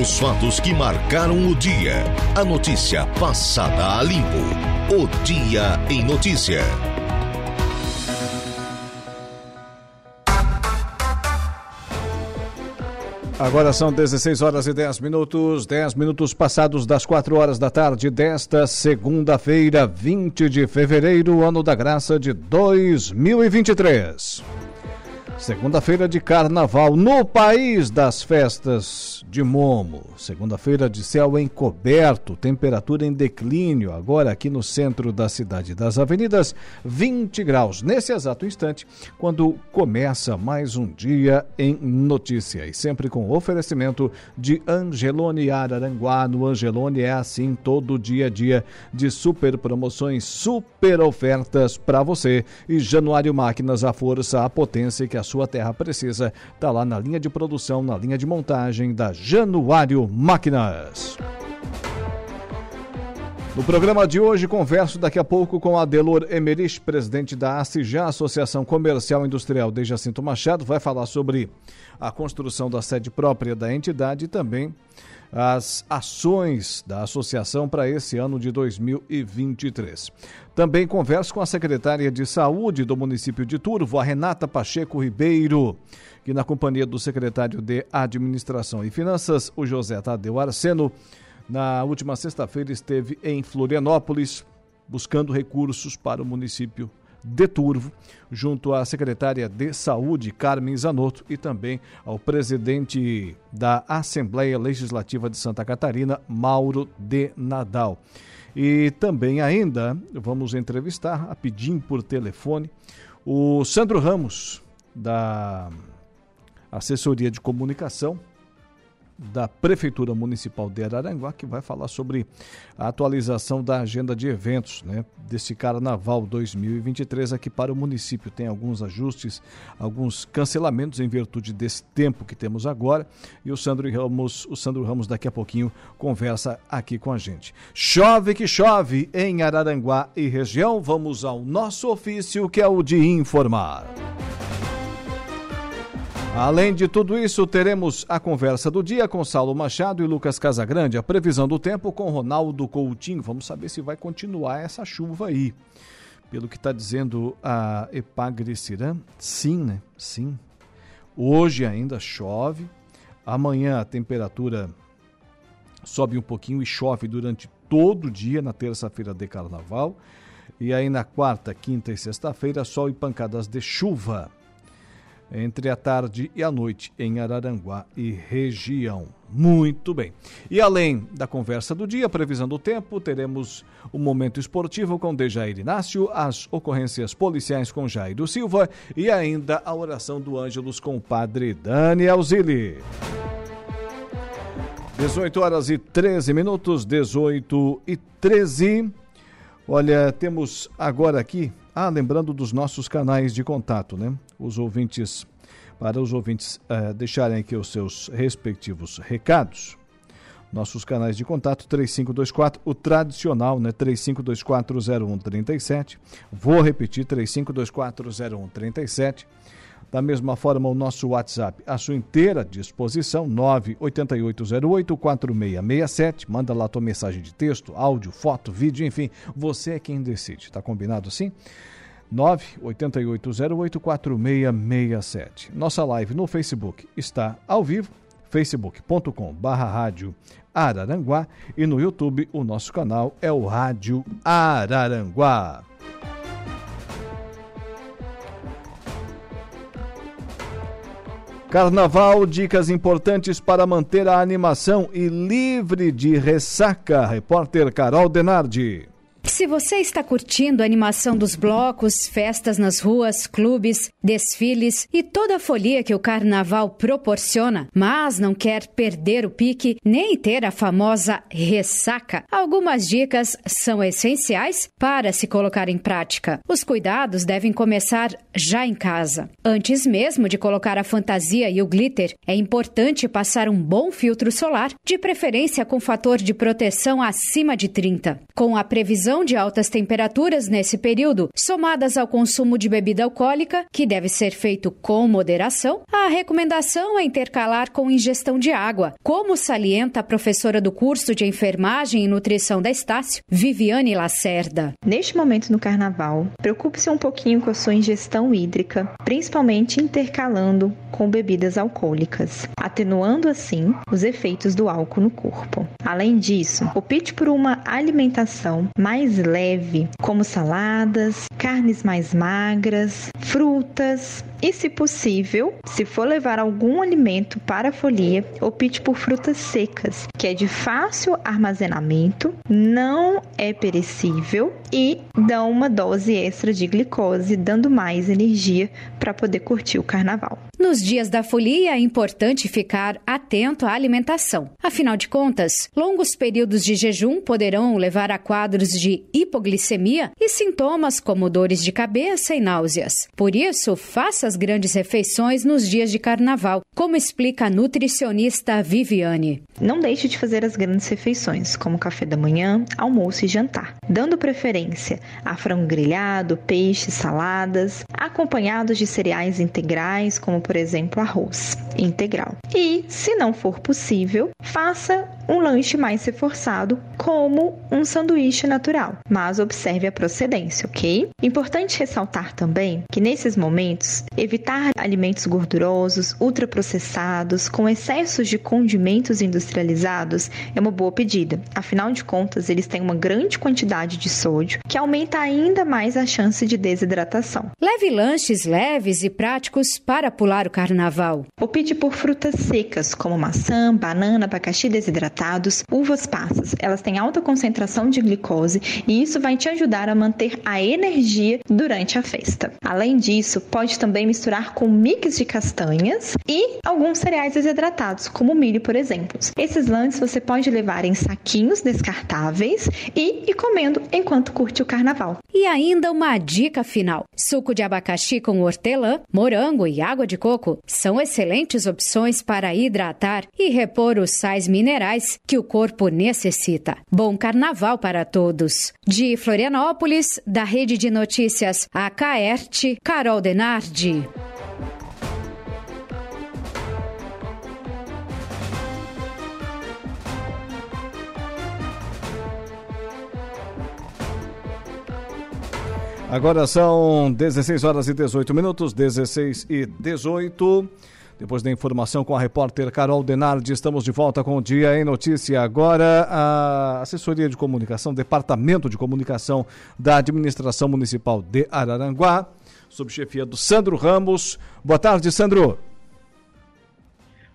Os fatos que marcaram o dia. A notícia passada a limpo. O Dia em Notícia. Agora são 16 horas e 10 minutos, 10 minutos passados das 4 horas da tarde desta segunda-feira, 20 de fevereiro, ano da graça de 2023. Segunda-feira de carnaval no país das festas de Momo. Segunda-feira de céu encoberto, temperatura em declínio, agora aqui no centro da cidade das avenidas, 20 graus. Nesse exato instante, quando começa mais um dia em notícia. E sempre com oferecimento de Angelone Araranguá. No Angelone é assim todo dia a dia de super promoções, super ofertas para você. E Januário Máquinas, a força, a potência que a sua terra precisa, está lá na linha de produção, na linha de montagem da Januário Máquinas. No programa de hoje, converso daqui a pouco com Adelor Emerich, presidente da ACIJA, Associação Comercial Industrial de Jacinto Machado, vai falar sobre a construção da sede própria da entidade e também as ações da associação para esse ano de 2023. Também converso com a secretária de Saúde do município de Turvo, a Renata Pacheco Ribeiro, que na companhia do secretário de Administração e Finanças, o José Tadeu Arseno, na última sexta-feira esteve em Florianópolis buscando recursos para o município de Turvo, junto à secretária de Saúde, Carmen Zanotto, e também ao presidente da Assembleia Legislativa de Santa Catarina, Mauro de Nadal. E também ainda vamos entrevistar, a pedir por telefone, o Sandro Ramos, da Assessoria de Comunicação, da Prefeitura Municipal de Araranguá, que vai falar sobre a atualização da agenda de eventos né, desse Carnaval 2023 aqui para o município. Tem alguns ajustes, alguns cancelamentos em virtude desse tempo que temos agora. E o Sandro Ramos, o Sandro Ramos daqui a pouquinho conversa aqui com a gente. Chove que chove em Araranguá e região. Vamos ao nosso ofício, que é o de informar. Além de tudo isso, teremos a conversa do dia com Saulo Machado e Lucas Casagrande, a previsão do tempo com Ronaldo Coutinho. Vamos saber se vai continuar essa chuva aí. Pelo que está dizendo a Epagre Cirã, sim, né? Sim. Hoje ainda chove. Amanhã a temperatura sobe um pouquinho e chove durante todo o dia na terça-feira de carnaval. E aí na quarta, quinta e sexta-feira, sol e pancadas de chuva entre a tarde e a noite em Araranguá e região. Muito bem. E além da conversa do dia, previsão do tempo, teremos o momento esportivo com Dejair Inácio, as ocorrências policiais com Jairo Silva e ainda a oração do Ângelos com o padre Daniel Zilli. 18 horas e 13 minutos, 18 e 13. Olha, temos agora aqui ah, lembrando dos nossos canais de contato, né? Os ouvintes, para os ouvintes uh, deixarem aqui os seus respectivos recados. Nossos canais de contato 3524, o tradicional, né? 35240137. Vou repetir 35240137. Da mesma forma, o nosso WhatsApp à sua inteira disposição, 98808-4667. Manda lá tua mensagem de texto, áudio, foto, vídeo, enfim, você é quem decide. Tá combinado assim? 988084667. Nossa live no Facebook está ao vivo, facebook.com rádio Araranguá e no YouTube o nosso canal é o Rádio Araranguá. Carnaval, dicas importantes para manter a animação e livre de ressaca. Repórter Carol Denardi. Se você está curtindo a animação dos blocos, festas nas ruas, clubes, desfiles e toda a folia que o carnaval proporciona, mas não quer perder o pique nem ter a famosa ressaca, algumas dicas são essenciais para se colocar em prática. Os cuidados devem começar já em casa. Antes mesmo de colocar a fantasia e o glitter, é importante passar um bom filtro solar, de preferência com fator de proteção acima de 30. Com a previsão de de altas temperaturas nesse período, somadas ao consumo de bebida alcoólica, que deve ser feito com moderação, a recomendação é intercalar com ingestão de água, como salienta a professora do curso de enfermagem e nutrição da Estácio, Viviane Lacerda. Neste momento no carnaval, preocupe-se um pouquinho com a sua ingestão hídrica, principalmente intercalando com bebidas alcoólicas, atenuando assim os efeitos do álcool no corpo. Além disso, opte por uma alimentação mais leve, como saladas, carnes mais magras, frutas e, se possível, se for levar algum alimento para a folia, opte por frutas secas, que é de fácil armazenamento, não é perecível e dão uma dose extra de glicose, dando mais energia para poder curtir o carnaval. Nos dias da folia é importante ficar atento à alimentação. Afinal de contas, longos períodos de jejum poderão levar a quadros de hipoglicemia e sintomas como dores de cabeça e náuseas. Por isso, faça as grandes refeições nos dias de carnaval, como explica a nutricionista Viviane. Não deixe de fazer as grandes refeições, como café da manhã, almoço e jantar, dando preferência a frango grelhado, peixe, saladas, acompanhados de cereais integrais, como por exemplo, arroz integral. E, se não for possível, faça um lanche mais reforçado, como um sanduíche natural, mas observe a procedência, ok? Importante ressaltar também que nesses momentos, evitar alimentos gordurosos, ultraprocessados, com excessos de condimentos industrializados é uma boa pedida. Afinal de contas, eles têm uma grande quantidade de sódio, que aumenta ainda mais a chance de desidratação. Leve lanches leves e práticos para pular o carnaval. Opte por frutas secas, como maçã, banana, abacaxi desidratados, uvas passas. Elas têm alta concentração de glicose e isso vai te ajudar a manter a energia durante a festa. Além disso, pode também misturar com mix de castanhas e alguns cereais desidratados, como milho, por exemplo. Esses lanches você pode levar em saquinhos descartáveis e ir comendo enquanto curte o carnaval. E ainda uma dica final: suco de abacaxi com hortelã, morango e água de coco são excelentes opções para hidratar e repor os sais minerais que o corpo necessita. Bom carnaval para todos! De Florianópolis, da Rede de Notícias Acaerte, Carol Denardi. Agora são 16 horas e 18 minutos, 16 e 18. Depois da informação com a repórter Carol Denardi, estamos de volta com o Dia em Notícia. Agora, a Assessoria de Comunicação, Departamento de Comunicação da Administração Municipal de Araranguá, sob chefia do Sandro Ramos. Boa tarde, Sandro.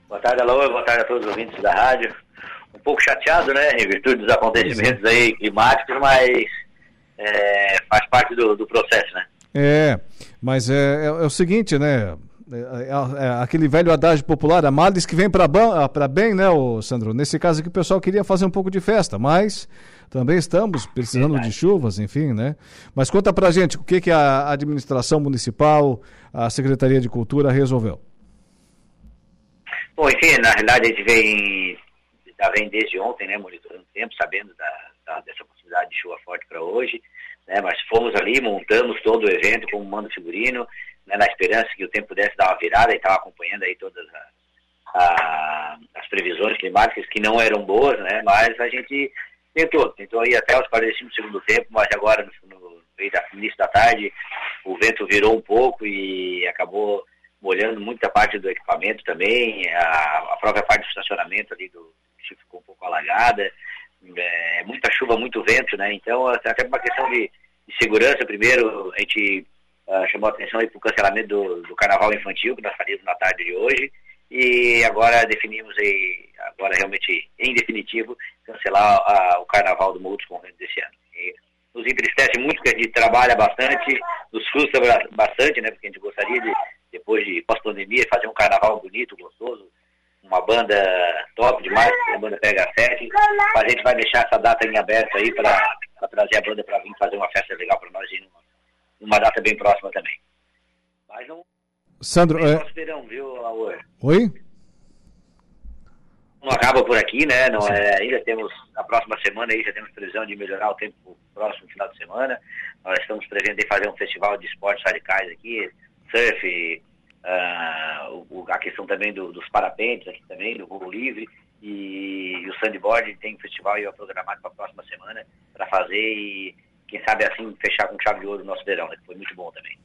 Boa tarde, Alô. Boa tarde a todos os ouvintes da rádio. Um pouco chateado, né, em virtude dos acontecimentos aí climáticos, mas é, faz parte do, do, processo, né? É, mas é, é, é o seguinte, né? É, é, é aquele velho adágio popular, a males que vem para bem, né, o Sandro? Nesse caso aqui o pessoal queria fazer um pouco de festa, mas também estamos precisando Verdade. de chuvas, enfim, né? Mas conta pra gente o que, que a administração municipal, a Secretaria de Cultura resolveu. Bom, enfim, na realidade a gente vem, já vem desde ontem, né, monitorando o tempo, sabendo da, da, dessa possibilidade de chuva forte para hoje, né, mas fomos ali, montamos todo o evento como mando figurino, né, na esperança que o tempo pudesse dar uma virada e estava acompanhando aí todas a, a, as previsões climáticas que não eram boas, né, mas a gente tentou, tentou ir até os 45 do segundo tempo, mas agora no, no início da tarde o vento virou um pouco e acabou molhando muita parte do equipamento também, a, a própria parte do estacionamento ali do ficou um pouco alagada, é, muita chuva, muito vento, né? Então, até uma questão de, de segurança, primeiro, a gente uh, chamou a atenção para o cancelamento do, do, carnaval infantil, que nós faríamos na tarde de hoje, e agora definimos, aí, agora realmente, em definitivo, cancelar o carnaval do Morro dos Conventos desse ano. E nos entristece muito, porque a gente trabalha bastante, nos frustra bastante, né? Porque a gente gostaria de, depois de pós-pandemia, fazer um carnaval bonito, gostoso, uma banda top demais, a banda Pega 7. A gente vai deixar essa data em aberto aí para trazer a banda para vir fazer uma festa legal para nós numa, data bem próxima também. Mas não. Sandro, é... viu, Laura? Oi? não acaba por aqui, né? Não é, ainda temos, na próxima semana aí já temos previsão de melhorar o tempo pro próximo final de semana. Nós estamos prevendo fazer um festival de esportes radicais aqui, surf, uh, a questão também do, dos parapentes aqui também, do voo livre e, o sandboard tem um festival programado para a próxima semana para fazer e quem sabe assim fechar com chave de ouro o nosso verão, né, que foi muito bom também.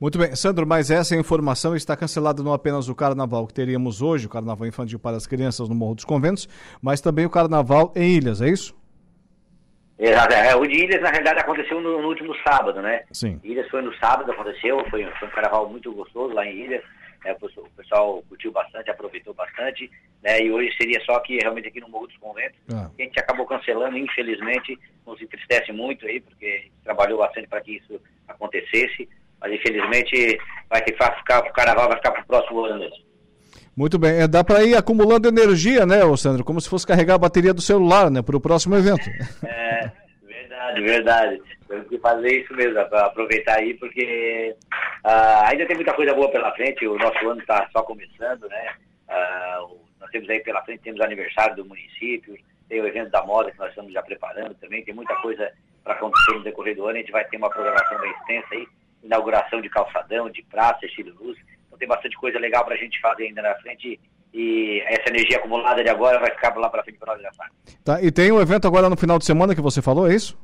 Muito bem, Sandro, mas essa informação está cancelada não apenas o carnaval que teríamos hoje, o carnaval infantil para as crianças no Morro dos Conventos, mas também o carnaval em Ilhas, é isso? Exato, é, o de Ilhas na realidade aconteceu no, no, último sábado, né? Sim. Ilhas foi no sábado, aconteceu, foi, foi um carnaval muito gostoso lá em Ilhas, né, o pessoal curtiu bastante, aproveitou bastante, né, e hoje seria só que realmente aqui no Morro dos Conventos, ah. a gente acabou cancelando, infelizmente, nos entristece muito aí, porque a gente trabalhou bastante para que isso acontecesse, mas infelizmente vai que ficar, o carnaval vai ficar para o próximo ano mesmo. Muito bem, é, dá para ir acumulando energia, né, Sandro? Como se fosse carregar a bateria do celular, né, para o próximo evento. É, verdade, verdade. Temos que fazer isso mesmo, aproveitar aí, porque uh, ainda tem muita coisa boa pela frente, o nosso ano está só começando, né? Uh, nós temos aí pela frente, temos aniversário do município, tem o evento da moda que nós estamos já preparando também, tem muita coisa para acontecer no decorrer do ano, a gente vai ter uma programação bem extensa aí, inauguração de calçadão, de praça, estilo luz. Então tem bastante coisa legal para a gente fazer ainda na frente e essa energia acumulada de agora vai ficar lá para frente para nós gastar. Tá, e tem um evento agora no final de semana que você falou, é isso?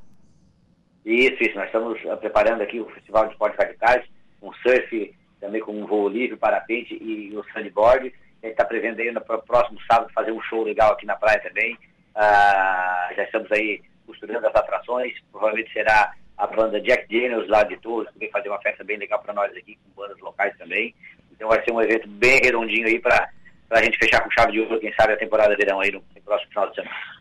Isso, isso. Nós estamos preparando aqui o Festival de Esportes Radicais, um surf também com um voo livre, parapente e o sandboard. A gente está prevendo aí no próximo sábado fazer um show legal aqui na praia também. Ah, já estamos aí costurando as atrações. Provavelmente será a banda Jack Daniels lá de Torres, que vem fazer uma festa bem legal para nós aqui, com bandas locais também. Então vai ser um evento bem redondinho aí para a gente fechar com chave de ouro, quem sabe, a temporada de verão aí no, no próximo final de semana.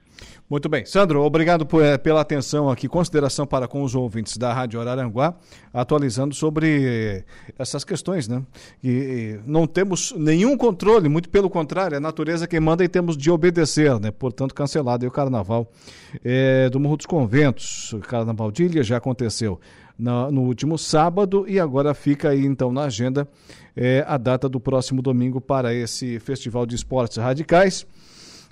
Muito bem. Sandro, obrigado por, é, pela atenção aqui, consideração para com os ouvintes da Rádio Araranguá, atualizando sobre essas questões, né? E, não temos nenhum controle, muito pelo contrário, é a natureza quem manda e temos de obedecer, né? Portanto, cancelado aí o carnaval é, do Morro dos Conventos. O carnaval de Ilha já aconteceu no, no último sábado e agora fica aí então na agenda é, a data do próximo domingo para esse Festival de Esportes Radicais.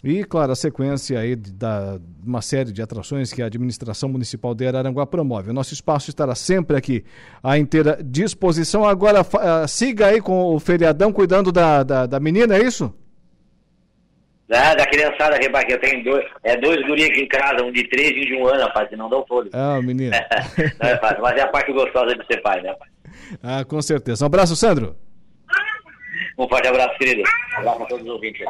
E, claro, a sequência aí da uma série de atrações que a administração municipal de Araranguá promove. O nosso espaço estará sempre aqui à inteira disposição. Agora, uh, siga aí com o feriadão cuidando da, da, da menina, é isso? Da, da criançada, que eu tenho dois, é, dois guris aqui em casa, um de três e um de um ano, rapaz, não dá o fôlego. Ah, menino. não é fácil, mas é a parte gostosa de ser pai, né, pai? Ah, com certeza. Um abraço, Sandro. Um forte abraço, querido. Um abraço a todos os ouvintes.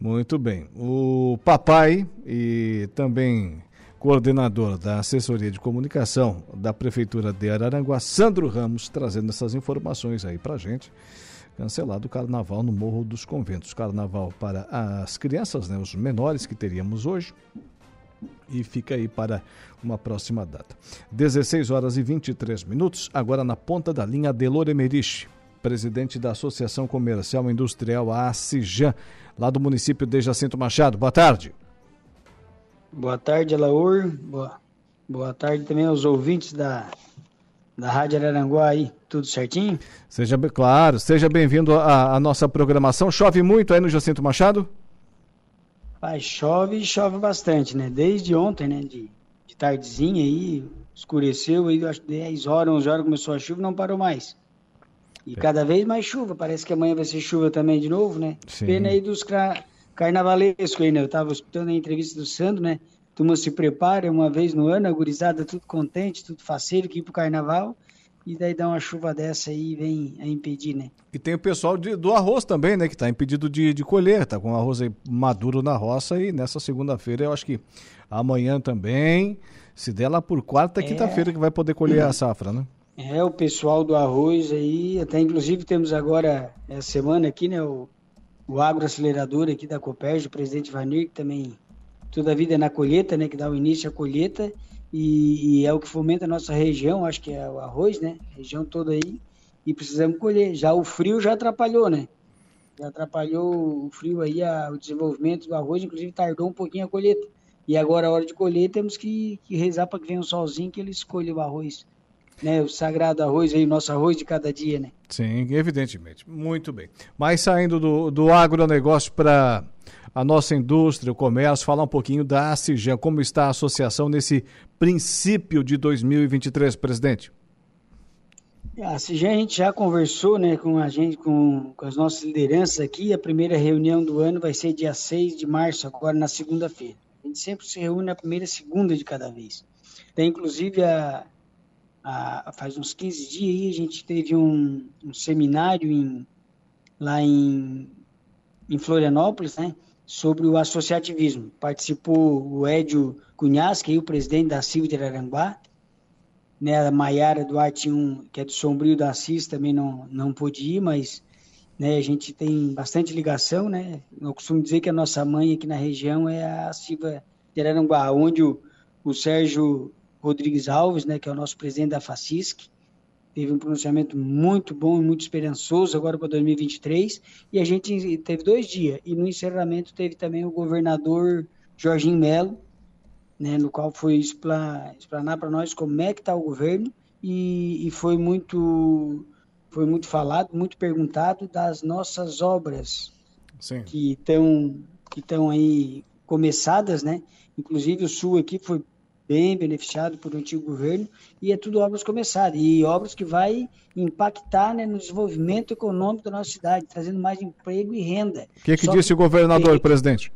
Muito bem. O papai e também coordenador da assessoria de comunicação da Prefeitura de Araranguá, Sandro Ramos, trazendo essas informações aí pra gente. Cancelado o carnaval no Morro dos Conventos. Carnaval para as crianças, né, os menores que teríamos hoje. E fica aí para uma próxima data. 16 horas e 23 minutos, agora na ponta da linha Delor Emerich, presidente da Associação Comercial Industrial, a lá do município de Jacinto Machado. Boa tarde. Boa tarde, Alaur. Boa, boa tarde também aos ouvintes da, da Rádio Araranguá aí. Tudo certinho? Seja claro, seja bem-vindo à, à nossa programação. Chove muito aí no Jacinto Machado? Pai, chove e chove bastante, né? Desde ontem, né? De, de tardezinha aí, escureceu aí, acho que 10 horas, 11 horas começou a chuva não parou mais. E é. cada vez mais chuva. Parece que amanhã vai ser chuva também de novo, né? Sim. Pena aí dos carnavalescos aí, né? Eu tava escutando a entrevista do Sandro, né? Turma se prepara uma vez no ano, a gurizada tudo contente, tudo faceiro que ir pro carnaval. E daí dá uma chuva dessa aí e vem a impedir, né? E tem o pessoal de, do arroz também, né? Que tá impedido de, de colher, tá com o arroz aí maduro na roça e nessa segunda-feira eu acho que amanhã também, se der lá por quarta, é... quinta-feira que vai poder colher a safra, né? É, o pessoal do arroz aí, até inclusive temos agora, essa semana aqui, né, o, o agroacelerador aqui da Copérgio, o presidente Vanir, que também toda a vida é na colheita, né, que dá o início à colheita, e, e, é o que fomenta a nossa região, acho que é o arroz, né, região toda aí, e precisamos colher. Já o frio já atrapalhou, né, já atrapalhou o frio aí, a, o desenvolvimento do arroz, inclusive tardou um pouquinho a colheita. E agora, a hora de colher, temos que, que rezar para que venha um solzinho que ele escolha o arroz né, o sagrado arroz aí, o nosso arroz de cada dia, né? Sim, evidentemente. Muito bem. Mas saindo do, do agronegócio para a nossa indústria, o comércio, falar um pouquinho da ACIGEM, como está a associação nesse princípio de 2023, presidente. A CIGEM a gente já conversou né, com a gente, com, com as nossas lideranças aqui. A primeira reunião do ano vai ser dia 6 de março, agora na segunda-feira. A gente sempre se reúne na primeira segunda de cada vez. Tem inclusive a, faz uns 15 dias aí, a gente teve um, um seminário em, lá em, em Florianópolis, né? Sobre o associativismo. Participou o Édio Cunhasque, o presidente da CIV de Araranguá, né, a Maiara Duarte, um, que é do Sombrio da Assis, também não, não pôde ir, mas né, a gente tem bastante ligação, né? Eu costumo dizer que a nossa mãe aqui na região é a Silva de Araranguá, onde o, o Sérgio Rodrigues Alves, né, que é o nosso presidente da FACISC, teve um pronunciamento muito bom e muito esperançoso agora para 2023, e a gente teve dois dias, e no encerramento teve também o governador Jorginho Melo, né, no qual foi explanar para nós como é que está o governo e, e, foi muito foi muito falado, muito perguntado das nossas obras Sim. que estão que estão aí começadas, né? Inclusive o Sul aqui foi bem beneficiado por um antigo governo e é tudo obras começadas e obras que vai impactar né, no desenvolvimento econômico da nossa cidade, trazendo mais emprego e renda. O que, que disse que... o governador, presidente?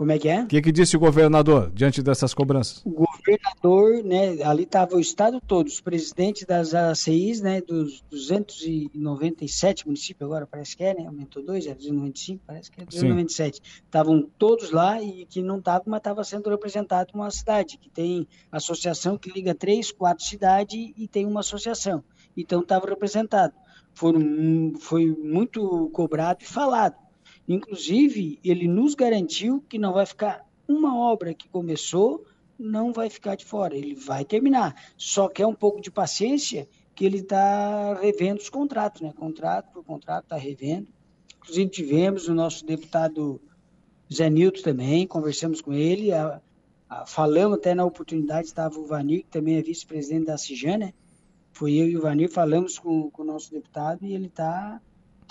Como é que é? O que, que, disse o governador diante dessas cobranças? O governador, né, ali estava o estado todo, os presidentes das ACIs, né, dos 297 municípios agora, parece que é, né, aumentou dois, é 295, parece que é 297. Estavam todos lá e que não estavam, mas estava sendo representado uma cidade, que tem associação que liga três, quatro cidades e tem uma associação. Então estava representado. Foram, foi muito cobrado e falado Inclusive, ele nos garantiu que não vai ficar uma obra que começou, não vai ficar de fora, ele vai terminar. Só que é um pouco de paciência que ele está revendo os contratos, né? Contrato por contrato está revendo. Inclusive tivemos o nosso deputado Zé Nilton também, conversamos com ele, a, a, falamos até na oportunidade, estava o Vanir, que também é vice-presidente da CIJAN, né? Foi eu e o Vanir, falamos com, com o nosso deputado e ele está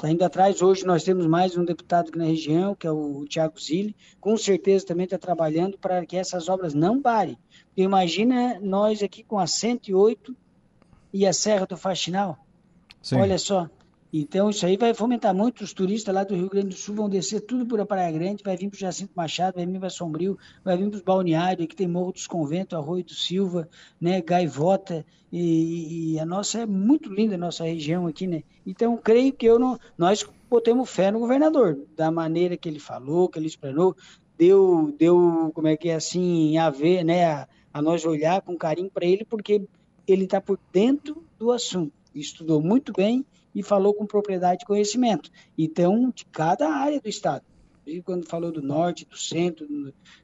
Indo atrás. Hoje nós temos mais um deputado aqui na região, que é o Tiago Zilli. Com certeza também está trabalhando para que essas obras não parem. Porque imagina nós aqui com a 108 e a Serra do Faxinal. Sim. Olha só. Então, isso aí vai fomentar muito. Os turistas lá do Rio Grande do Sul vão descer tudo por a Praia Grande, vai vir para o Jacinto Machado, vai vir para Sombrio, vai vir para os balneários, aqui tem Morro dos Conventos, Arroio do Silva, né, Gaivota, e, e, a nossa é muito linda, a nossa região aqui, né? Então, creio que eu não, nós botemos fé no governador, da maneira que ele falou, que ele explanou, deu, deu como é que é assim, a ver, né, a, a nós olhar com carinho para ele, porque ele está por dentro do assunto, estudou muito bem, e falou com propriedade e conhecimento. Então, de cada área do Estado. E quando falou do norte, do centro,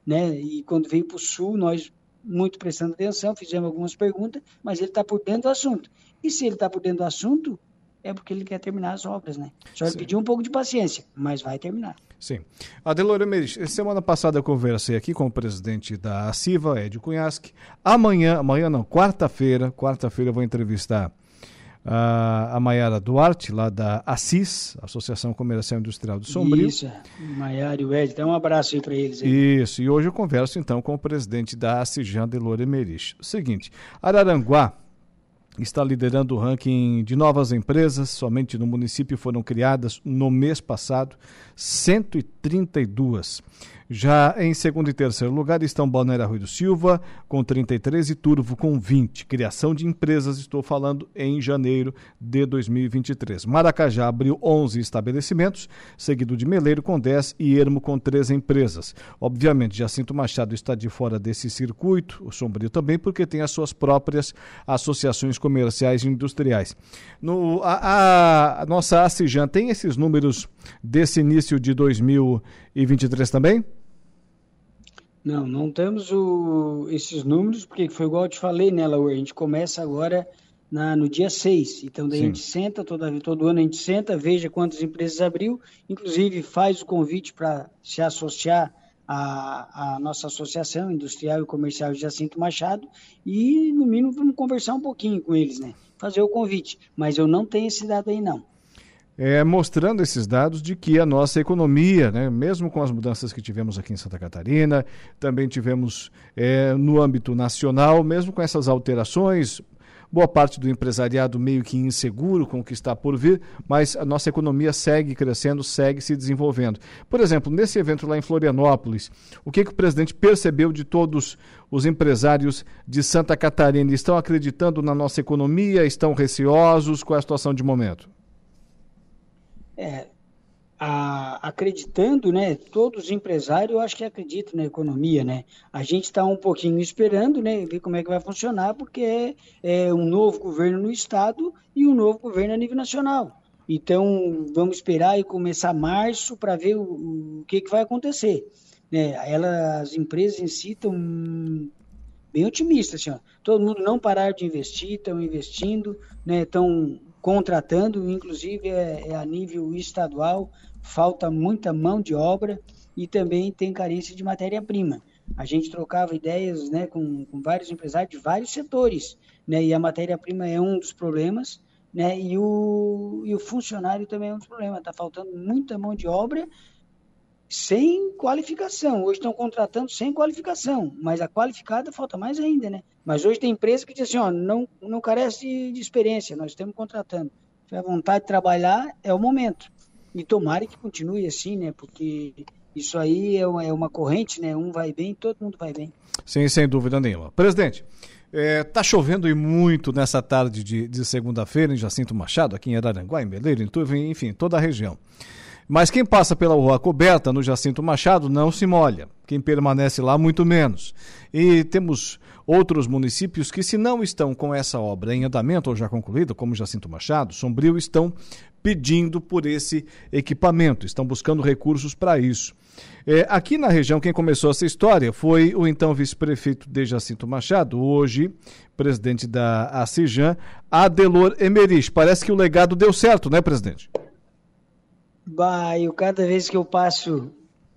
né, e quando veio para o sul, nós muito prestando atenção, fizemos algumas perguntas, mas ele está por dentro do assunto. E se ele está por dentro do assunto, é porque ele quer terminar as obras, né? Só ele pediu um pouco de paciência, mas vai terminar. Sim. Adelora Meires, semana passada eu conversei aqui com o presidente da CIVA, Ed Cunhasque. Amanhã, amanhã não, quarta-feira, quarta-feira eu vou entrevistar a Maiara Duarte, lá da Assis, Associação Comercial Industrial do Sombrio. Isso, Maiara e o Ed, dá um abraço aí para eles. Aí. Isso, e hoje eu converso então com o presidente da Assis, Jean Delore Merich. Seguinte, Araranguá está liderando o ranking de novas empresas, somente no município foram criadas no mês passado 132. Já em segundo e terceiro lugar estão Balneário do Silva, com 33, e Turvo, com 20. Criação de empresas, estou falando em janeiro de 2023. Maracajá abriu 11 estabelecimentos, seguido de Meleiro, com 10, e Ermo, com 13 empresas. Obviamente, Jacinto Machado está de fora desse circuito, o Sombrio também, porque tem as suas próprias associações comerciais e industriais. No, a, a, nossa ACIJAN tem esses números desse início de 2023 também? Não, não temos o, esses números, porque foi igual eu te falei, né, Laura? A gente começa agora na, no dia 6. Então, daí Sim. a gente senta, toda, todo ano a gente senta, veja quantas empresas abriu, inclusive faz o convite para se associar à, à, nossa associação industrial e comercial de Jacinto Machado e, no mínimo, vamos conversar um pouquinho com eles, né? Fazer o convite. Mas eu não tenho esse dado aí, não. É, mostrando esses dados de que a nossa economia, né, mesmo com as mudanças que tivemos aqui em Santa Catarina, também tivemos é, no âmbito nacional, mesmo com essas alterações, boa parte do empresariado meio que inseguro com o que está por vir, mas a nossa economia segue crescendo, segue se desenvolvendo. Por exemplo, nesse evento lá em Florianópolis, o que, que o presidente percebeu de todos os empresários de Santa Catarina? Estão acreditando na nossa economia? Estão receosos? Qual é a situação de momento? É, a, acreditando, né? Todos os empresários, eu acho que acreditam na economia, né? A gente está um pouquinho esperando, né? Ver como é que vai funcionar, porque é, é um novo governo no estado e um novo governo a nível nacional. Então, vamos esperar e começar março para ver o, o, que, que vai acontecer. Né? Ela, as empresas em si estão bem otimistas. Assim, ó. Todo mundo não parar de investir, estão investindo, estão né? Contratando, inclusive é, é a nível estadual, falta muita mão de obra e também tem carência de matéria-prima. A gente trocava ideias né, com, com, vários empresários de vários setores, né, e a matéria-prima é um dos problemas, né, e, o, e o funcionário também é um dos problemas. Está faltando muita mão de obra sem qualificação. Hoje estão contratando sem qualificação, mas a qualificada falta mais ainda, né? Mas hoje tem empresa que diz assim, ó, não, não carece de, experiência, nós estamos contratando. Se a vontade de trabalhar, é o momento. E tomara que continue assim, né? Porque isso aí é uma, é uma corrente, né? Um vai bem, todo mundo vai bem. Sim, sem dúvida nenhuma. Presidente, Está é, chovendo e muito nessa tarde de, de segunda-feira em Jacinto Machado, aqui em Araranguá, em Beleiro, em Tuve, enfim, toda a região. Mas quem passa pela rua coberta no Jacinto Machado não se molha. Quem permanece lá, muito menos. E temos outros municípios que, se não estão com essa obra em andamento ou já concluída, como Jacinto Machado, Sombrio, estão pedindo por esse equipamento, estão buscando recursos para isso. É, aqui na região, quem começou essa história foi o então vice-prefeito de Jacinto Machado, hoje presidente da ACIJAN, Adelor Emerich. Parece que o legado deu certo, né, presidente? Bah, eu cada vez que eu passo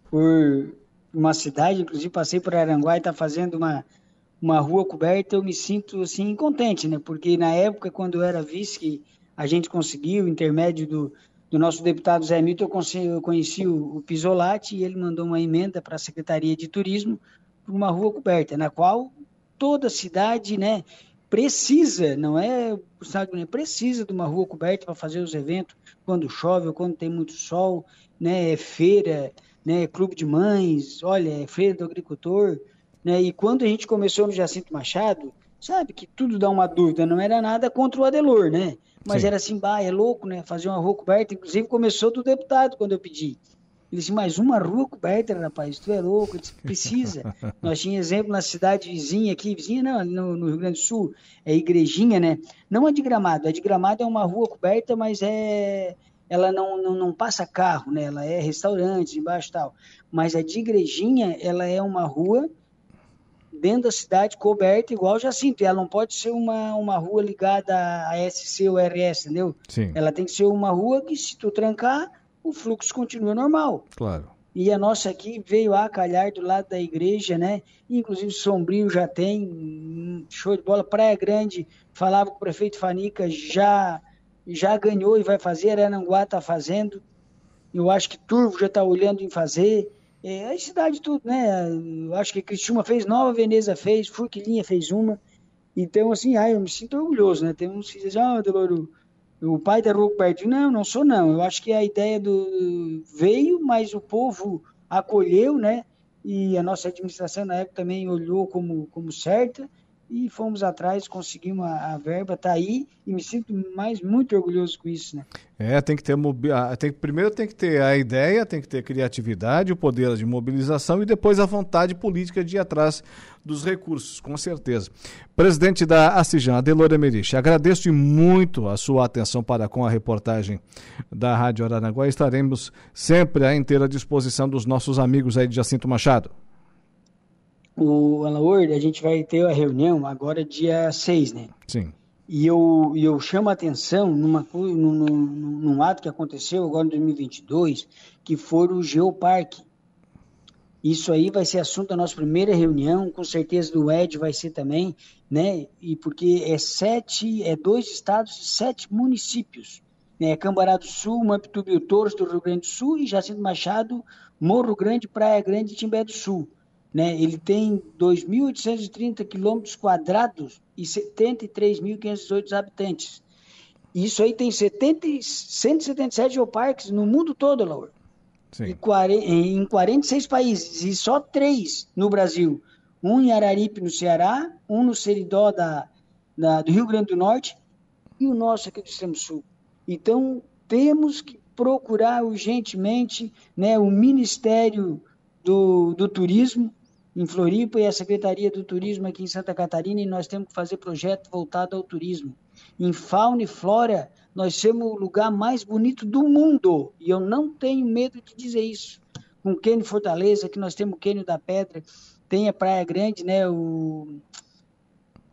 por uma cidade, inclusive passei por Aranguá e está fazendo uma, uma rua coberta, eu me sinto assim contente, né? Porque na época, quando eu era vice, que a gente conseguiu, intermédio do, do nosso deputado Zé Milton, eu, conheci, eu conheci o, o Pisolati e ele mandou uma emenda para a Secretaria de Turismo por uma rua coberta, na qual toda a cidade, né, precisa, não é o Estado precisa de uma rua coberta para fazer os eventos quando chove ou quando tem muito sol, né, é feira, né, clube de mães, olha, é feira do agricultor, né, e quando a gente começou no Jacinto Machado, sabe que tudo dá uma dúvida, não era nada contra o Adelor, né, mas Sim. era assim, bah, é louco, né, fazer uma rua coberta, inclusive começou do deputado quando eu pedi, ele disse, mais uma rua coberta, rapaz, tu é louco, disse, precisa. Nós tínhamos exemplo na cidade vizinha aqui, vizinha não, no, no, Rio Grande do Sul, é Igrejinha, né? Não é de Gramado, a de Gramado é uma rua coberta, mas é ela não, não, não passa carro, né? Ela é restaurante, embaixo e tal. Mas a de Igrejinha, ela é uma rua dentro da cidade coberta igual Jacinto. E ela não pode ser uma, uma rua ligada a SC ou RS, entendeu? Sim. Ela tem que ser uma rua que se tu trancar o fluxo continua normal. Claro. E a nossa aqui veio a calhar do lado da igreja, né? Inclusive Sombrio já tem, show de bola. Praia Grande, falava que o prefeito Fanica já, já ganhou e vai fazer, Arananguá está fazendo. Eu acho que Turvo já está olhando em fazer. É, a cidade tudo, né? Eu acho que Cristina fez, Nova Veneza fez, Furquilinha fez uma. Então, assim, ai, eu me sinto orgulhoso, né? Tem uns que dizem, ah, Deloro, o pai da Rua perto, não, não sou não. Eu acho que a ideia do veio, mas o povo acolheu, né? E a nossa administração na época também olhou como, como certa e fomos atrás, conseguimos a, a verba, está aí e me sinto mais muito orgulhoso com isso, né? É, tem que ter tem, primeiro tem que ter a ideia, tem que ter criatividade, o poder de mobilização e depois a vontade política de ir atrás dos recursos, com certeza. Presidente da Acijan, Adelor Emerich, agradeço muito a sua atenção para com a reportagem da Rádio Aranaguá. Estaremos sempre à inteira disposição dos nossos amigos aí de Jacinto Machado o Alan a gente vai ter a reunião agora dia 6, né? Sim. E eu, eu chamo a atenção numa, num, num, num ato que aconteceu agora em 2022, que foi o Geoparque. Isso aí vai ser assunto da nossa primeira reunião, com certeza do Ed vai ser também, né? E porque é sete, é dois estados e sete municípios. né, Cambará do Sul, Mampituba Touros do Rio Grande do Sul e Jacinto Machado, Morro Grande, Praia Grande e Timbé do Sul. Né? Ele tem 2.830 quilômetros quadrados e 73.518 habitantes. Isso aí tem 70, 177 geoparques no mundo todo, Laura. Em, em 46 países, e só três no Brasil. Um em Araripe, no Ceará, um no Seridó da, da, do Rio Grande do Norte e o nosso aqui do Extremo Sul. Então, temos que procurar urgentemente né, o Ministério do, do Turismo em Floripa e a Secretaria do Turismo aqui em Santa Catarina, e nós temos que fazer projeto voltado ao turismo. Em fauna e flora, nós somos o lugar mais bonito do mundo, e eu não tenho medo de dizer isso. Com o Quênio Fortaleza, que nós temos o Quênio da Pedra, tem a Praia Grande, né, o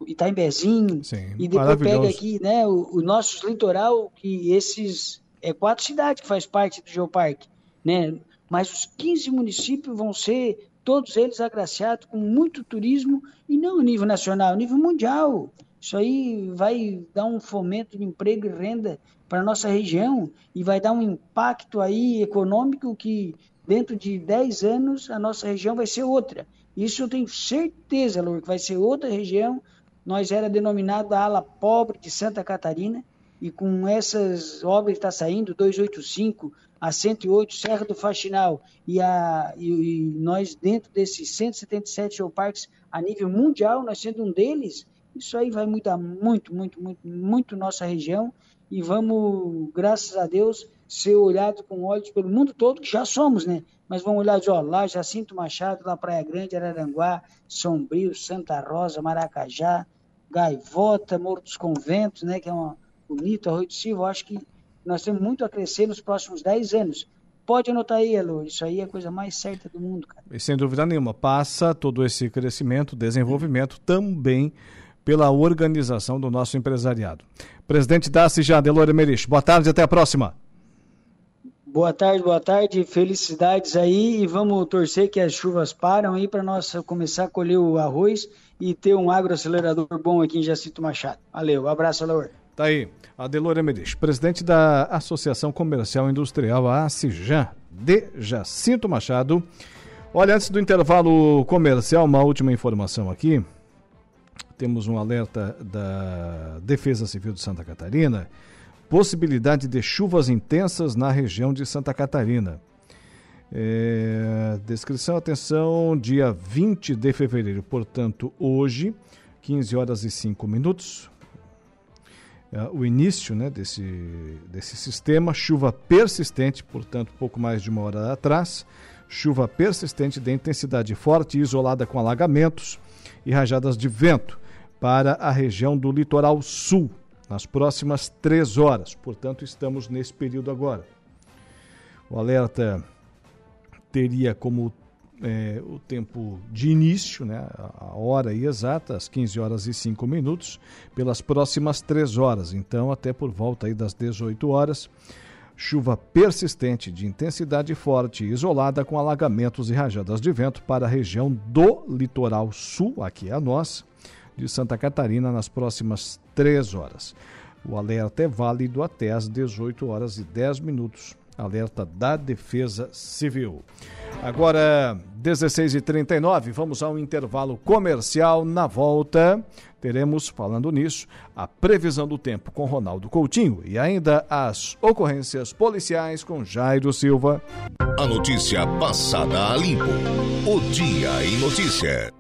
Itaimbezinho, Sim, e depois pega aqui, né, o, o nosso litoral, que esses é quatro cidades que faz parte do Geoparque, né? Mas os 15 municípios vão ser todos eles agraciados com muito turismo e não a nível nacional, a nível mundial. Isso aí vai dar um fomento de emprego e renda para a nossa região e vai dar um impacto aí econômico que dentro de 10 anos a nossa região vai ser outra. Isso eu tenho certeza, Lour, que vai ser outra região. Nós era denominado a ala pobre de Santa Catarina e com essas obras que está saindo, 285, a 108, Serra do Faxinal, e, a, e, e nós dentro desses 177 geoparques a nível mundial, nós sendo um deles, isso aí vai mudar muito, muito, muito, muito nossa região e vamos, graças a Deus, ser olhado com olhos pelo mundo todo, que já somos, né? Mas vamos olhar de ó, lá Jacinto Machado, lá Praia Grande, Araranguá, Sombrio, Santa Rosa, Maracajá, Gaivota, Morro dos Conventos, né? Que é uma bonita, Arroio do Silva. Acho que nós temos muito a crescer nos próximos 10 anos. Pode anotar aí, Elo, isso aí é a coisa mais certa do mundo, cara. E sem dúvida nenhuma, passa todo esse crescimento, desenvolvimento também pela organização do nosso empresariado. Presidente da CIJA, Delore Merich, boa tarde, até a próxima. Boa tarde, boa tarde, felicidades aí e vamos torcer que as chuvas param aí para nós começar a colher o arroz e ter um agroacelerador bom aqui em Jacinto Machado. Valeu, abraço, Laura. Tá aí, Adelor Emedich, presidente da Associação Comercial Industrial, a ACIJAN, de Jacinto Machado. Olha, antes do intervalo comercial, uma última informação aqui. Temos um alerta da Defesa Civil de Santa Catarina. Possibilidade de chuvas intensas na região de Santa Catarina. É, descrição, atenção, dia 20 de fevereiro, portanto, hoje, 15 horas e 5 minutos o início né, desse, desse sistema, chuva persistente, portanto, pouco mais de uma hora atrás, chuva persistente de intensidade forte isolada com alagamentos e rajadas de vento para a região do litoral sul, nas próximas três horas. Portanto, estamos nesse período agora. O alerta teria como é, o tempo de início, né, a hora exata, às 15 horas e 5 minutos, pelas próximas 3 horas. Então, até por volta aí das 18 horas, chuva persistente de intensidade forte e isolada com alagamentos e rajadas de vento para a região do litoral sul, aqui é a nossa, de Santa Catarina, nas próximas 3 horas. O alerta é válido até às 18 horas e 10 minutos. Alerta da Defesa Civil. Agora, 16h39, vamos ao intervalo comercial. Na volta, teremos, falando nisso, a previsão do tempo com Ronaldo Coutinho e ainda as ocorrências policiais com Jairo Silva. A notícia passada a limpo. O Dia em Notícia.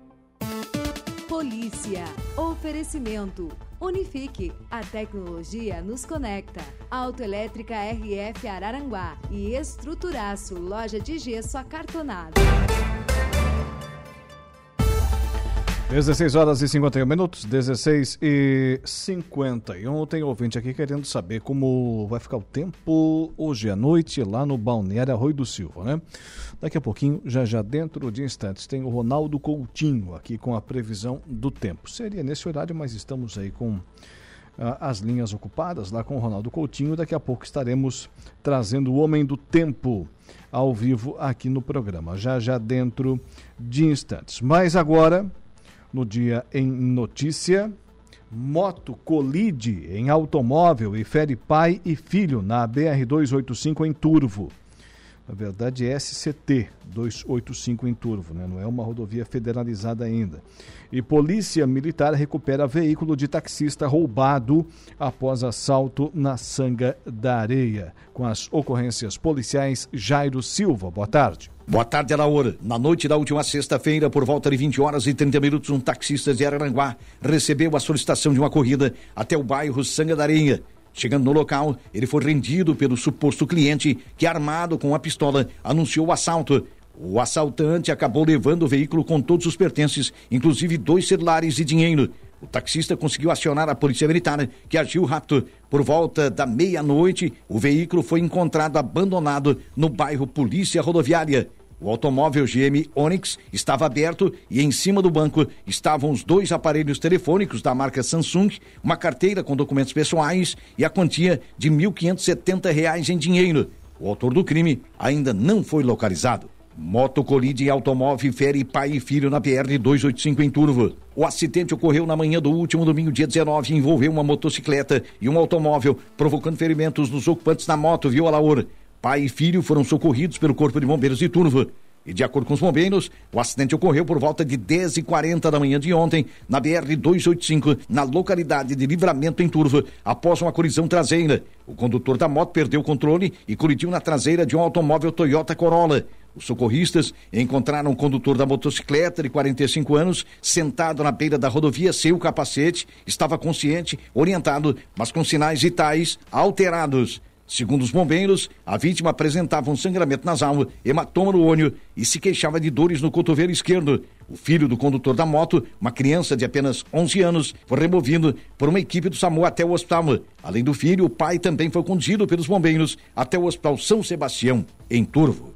Polícia. Oferecimento. Unifique. A tecnologia nos conecta. Autoelétrica RF Araranguá e Estruturaço. Loja de gesso acartonado. 16 horas e 51 minutos, 16 e 51. Tem ouvinte aqui querendo saber como vai ficar o tempo hoje à noite lá no Balneário Arroio do Silva, né? Daqui a pouquinho, já já dentro de instantes, tem o Ronaldo Coutinho aqui com a previsão do tempo. Seria nesse horário, mas estamos aí com ah, as linhas ocupadas lá com o Ronaldo Coutinho. Daqui a pouco estaremos trazendo o Homem do Tempo ao vivo aqui no programa, já já dentro de instantes. Mas agora, no dia em notícia, Moto colide em automóvel e fere pai e filho na BR-285 em Turvo. Na verdade é SCT 285 em Turvo, né? não é uma rodovia federalizada ainda. E Polícia Militar recupera veículo de taxista roubado após assalto na Sanga da Areia. Com as ocorrências policiais, Jairo Silva. Boa tarde. Boa tarde, Alaor. Na noite da última sexta-feira, por volta de 20 horas e 30 minutos, um taxista de Araranguá recebeu a solicitação de uma corrida até o bairro Sanga da Areia. Chegando no local, ele foi rendido pelo suposto cliente que, armado com a pistola, anunciou o assalto. O assaltante acabou levando o veículo com todos os pertences, inclusive dois celulares e dinheiro. O taxista conseguiu acionar a polícia militar, que agiu rápido. Por volta da meia-noite, o veículo foi encontrado abandonado no bairro Polícia Rodoviária. O automóvel GM Onix estava aberto e em cima do banco estavam os dois aparelhos telefônicos da marca Samsung, uma carteira com documentos pessoais e a quantia de R$ 1.570 em dinheiro. O autor do crime ainda não foi localizado. Moto colide e automóvel fere pai e filho na PR 285 em Turvo. O acidente ocorreu na manhã do último domingo, dia 19, e envolveu uma motocicleta e um automóvel, provocando ferimentos nos ocupantes da moto, viu, Alaor? Pai e filho foram socorridos pelo Corpo de Bombeiros de Turvo. E de acordo com os bombeiros, o acidente ocorreu por volta de 10h40 da manhã de ontem, na BR-285, na localidade de Livramento, em Turvo, após uma colisão traseira. O condutor da moto perdeu o controle e colidiu na traseira de um automóvel Toyota Corolla. Os socorristas encontraram o condutor da motocicleta de 45 anos sentado na beira da rodovia sem o capacete, estava consciente, orientado, mas com sinais vitais alterados. Segundo os bombeiros, a vítima apresentava um sangramento nasal, hematoma no olho e se queixava de dores no cotovelo esquerdo. O filho do condutor da moto, uma criança de apenas 11 anos, foi removido por uma equipe do SAMU até o hospital. Além do filho, o pai também foi conduzido pelos bombeiros até o Hospital São Sebastião, em Turvo.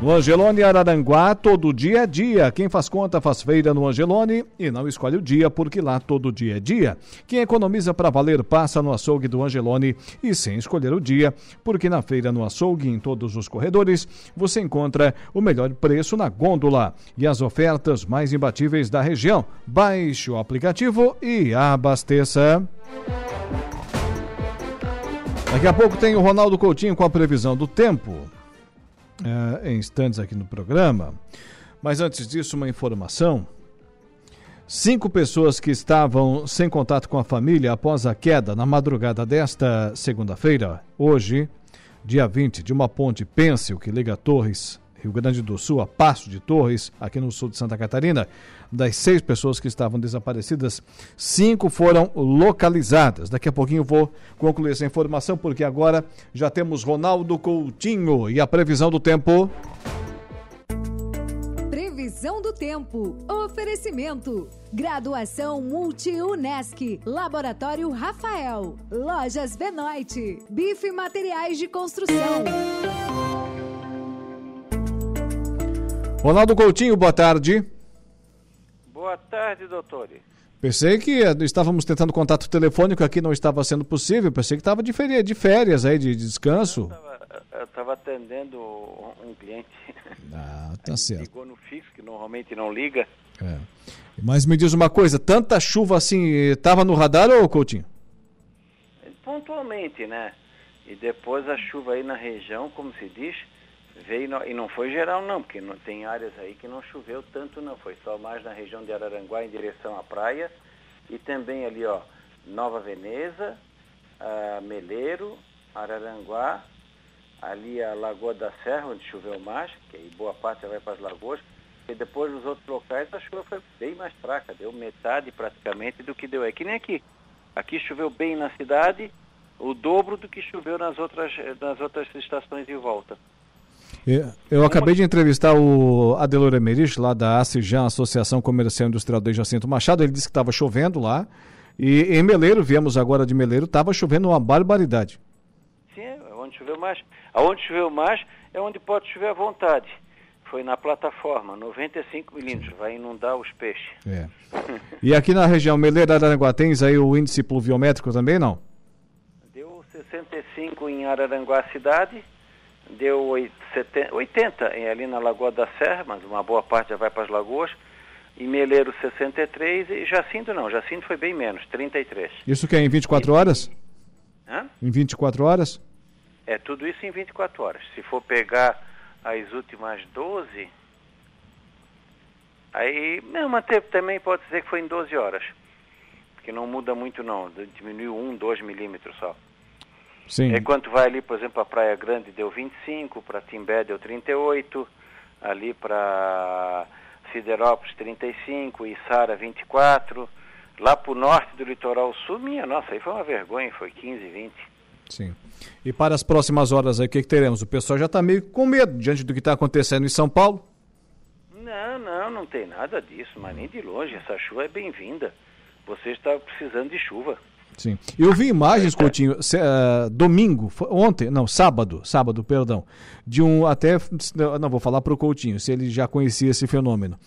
No Angelone Araranguá, todo dia é dia. Quem faz conta faz feira no Angelone e não escolhe o dia, porque lá todo dia é dia. Quem economiza para valer passa no açougue do Angelone e sem escolher o dia, porque na feira no açougue, em todos os corredores, você encontra o melhor preço na gôndola e as ofertas mais imbatíveis da região. Baixe o aplicativo e abasteça. Daqui a pouco tem o Ronaldo Coutinho com a previsão do tempo uh, em instantes aqui no programa. Mas antes disso, uma informação. Cinco pessoas que estavam sem contato com a família após a queda na madrugada desta segunda-feira, hoje, dia 20, de uma ponte pêncil que liga Torres, Rio Grande do Sul, a Passo de Torres, aqui no sul de Santa Catarina, das seis pessoas que estavam desaparecidas, cinco foram localizadas. Daqui a pouquinho vou concluir essa informação, porque agora já temos Ronaldo Coutinho e a previsão do tempo. Previsão do tempo. Oferecimento. Graduação Multi-UNESC. Laboratório Rafael. Lojas Benoit. Bife Materiais de Construção. Ronaldo Coutinho, boa tarde. Boa tarde, doutor. Pensei que estávamos tentando contato telefônico aqui, não estava sendo possível. Pensei que estava de férias, de férias aí, de descanso. Eu estava atendendo um cliente. Ah, tá certo. Ligou no fixo, que normalmente não liga. É. Mas me diz uma coisa, tanta chuva assim, estava no radar ou Coutinho? Pontualmente, né? E depois a chuva aí na região, como se diz, veio e não foi geral não, porque não, tem áreas aí que não choveu tanto não, foi só mais na região de Araranguá em direção à praia e também ali ó, Nova Veneza, uh, Meleiro, Araranguá, ali a Lagoa da Serra, onde choveu mais, que aí boa parte vai para as lagoas, e depois nos outros locais a chuva foi bem mais fraca, deu metade praticamente do que deu. É que nem aqui. Aqui choveu bem na cidade, o dobro do que choveu nas outras, nas outras estações de volta. Eu acabei de entrevistar o Adelor Emerich, lá da ACIJAN, Associação Comercial Industrial de Jacinto Machado. Ele disse que estava chovendo lá. E em Meleiro, viemos agora de Meleiro, estava chovendo uma barbaridade. Sim, é onde choveu mais. Aonde choveu mais é onde pode chover à vontade. Foi na plataforma, 95 milímetros, vai inundar os peixes. É. E aqui na região Meleiro, Araranguá, tens aí o índice pluviométrico também, não? Deu 65 em Araranguá cidade, deu 80 ali na Lagoa da Serra, mas uma boa parte já vai para as lagoas, e Meleiro 63 e Jacinto não, Jacinto foi bem menos, 33. Isso que é em 24 horas? Hã? Em 24 horas? É tudo isso em 24 horas. Se for pegar as últimas 12, aí mesmo até também pode dizer que foi em 12 horas. Que não muda muito não, diminuiu 1, 2 milímetros só. Sim. Enquanto vai ali, por exemplo, a Praia Grande deu 25, para Timbé deu 38, ali para Siderópolis 35, Içara 24, lá para o norte do litoral sul, minha nossa, aí foi uma vergonha, foi 15, 20. Sim. E para as próximas horas aí, o que, que teremos? O pessoal já está meio com medo diante do que está acontecendo em São Paulo? Não, não, não tem nada disso, mas nem de longe, essa chuva é bem-vinda. Você está precisando de chuva. Sim. Eu vi imagens, Coutinho, uh, domingo, ontem, não, sábado, sábado, perdão, de um, até, não vou falar para o Coutinho, se ele já conhecia esse fenômeno.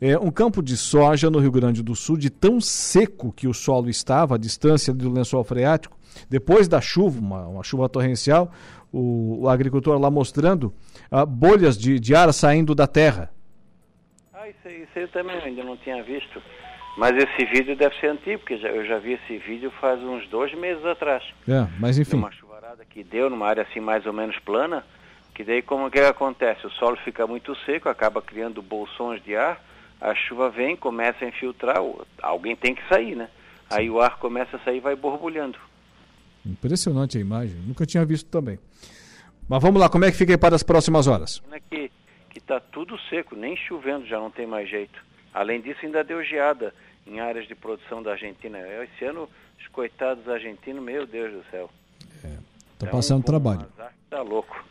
É, um campo de soja no Rio Grande do Sul, de tão seco que o solo estava, a distância do lençol freático, depois da chuva, uma, uma chuva torrencial, o, o, agricultor lá mostrando uh, bolhas de, de ar saindo da terra. Ah, isso, isso eu também ainda não tinha visto. Mas esse vídeo deve ser antigo, porque já, eu já vi esse vídeo faz uns dois meses atrás. É, mas enfim. Uma chuvarada que deu numa área assim mais ou menos plana, que daí como que acontece? O solo fica muito seco, acaba criando bolsões de ar, a chuva vem, começa a infiltrar, alguém tem que sair, né? Aí o ar começa a sair e vai borbulhando. Impressionante a imagem, nunca tinha visto também. Mas vamos lá, como é que fica aí para as próximas horas? É que está tudo seco, nem chovendo já não tem mais jeito. Além disso, ainda deu geada em áreas de produção da Argentina. Esse ano, os coitados argentinos, meu Deus do céu. É, então, passando um, trabalho. Está louco.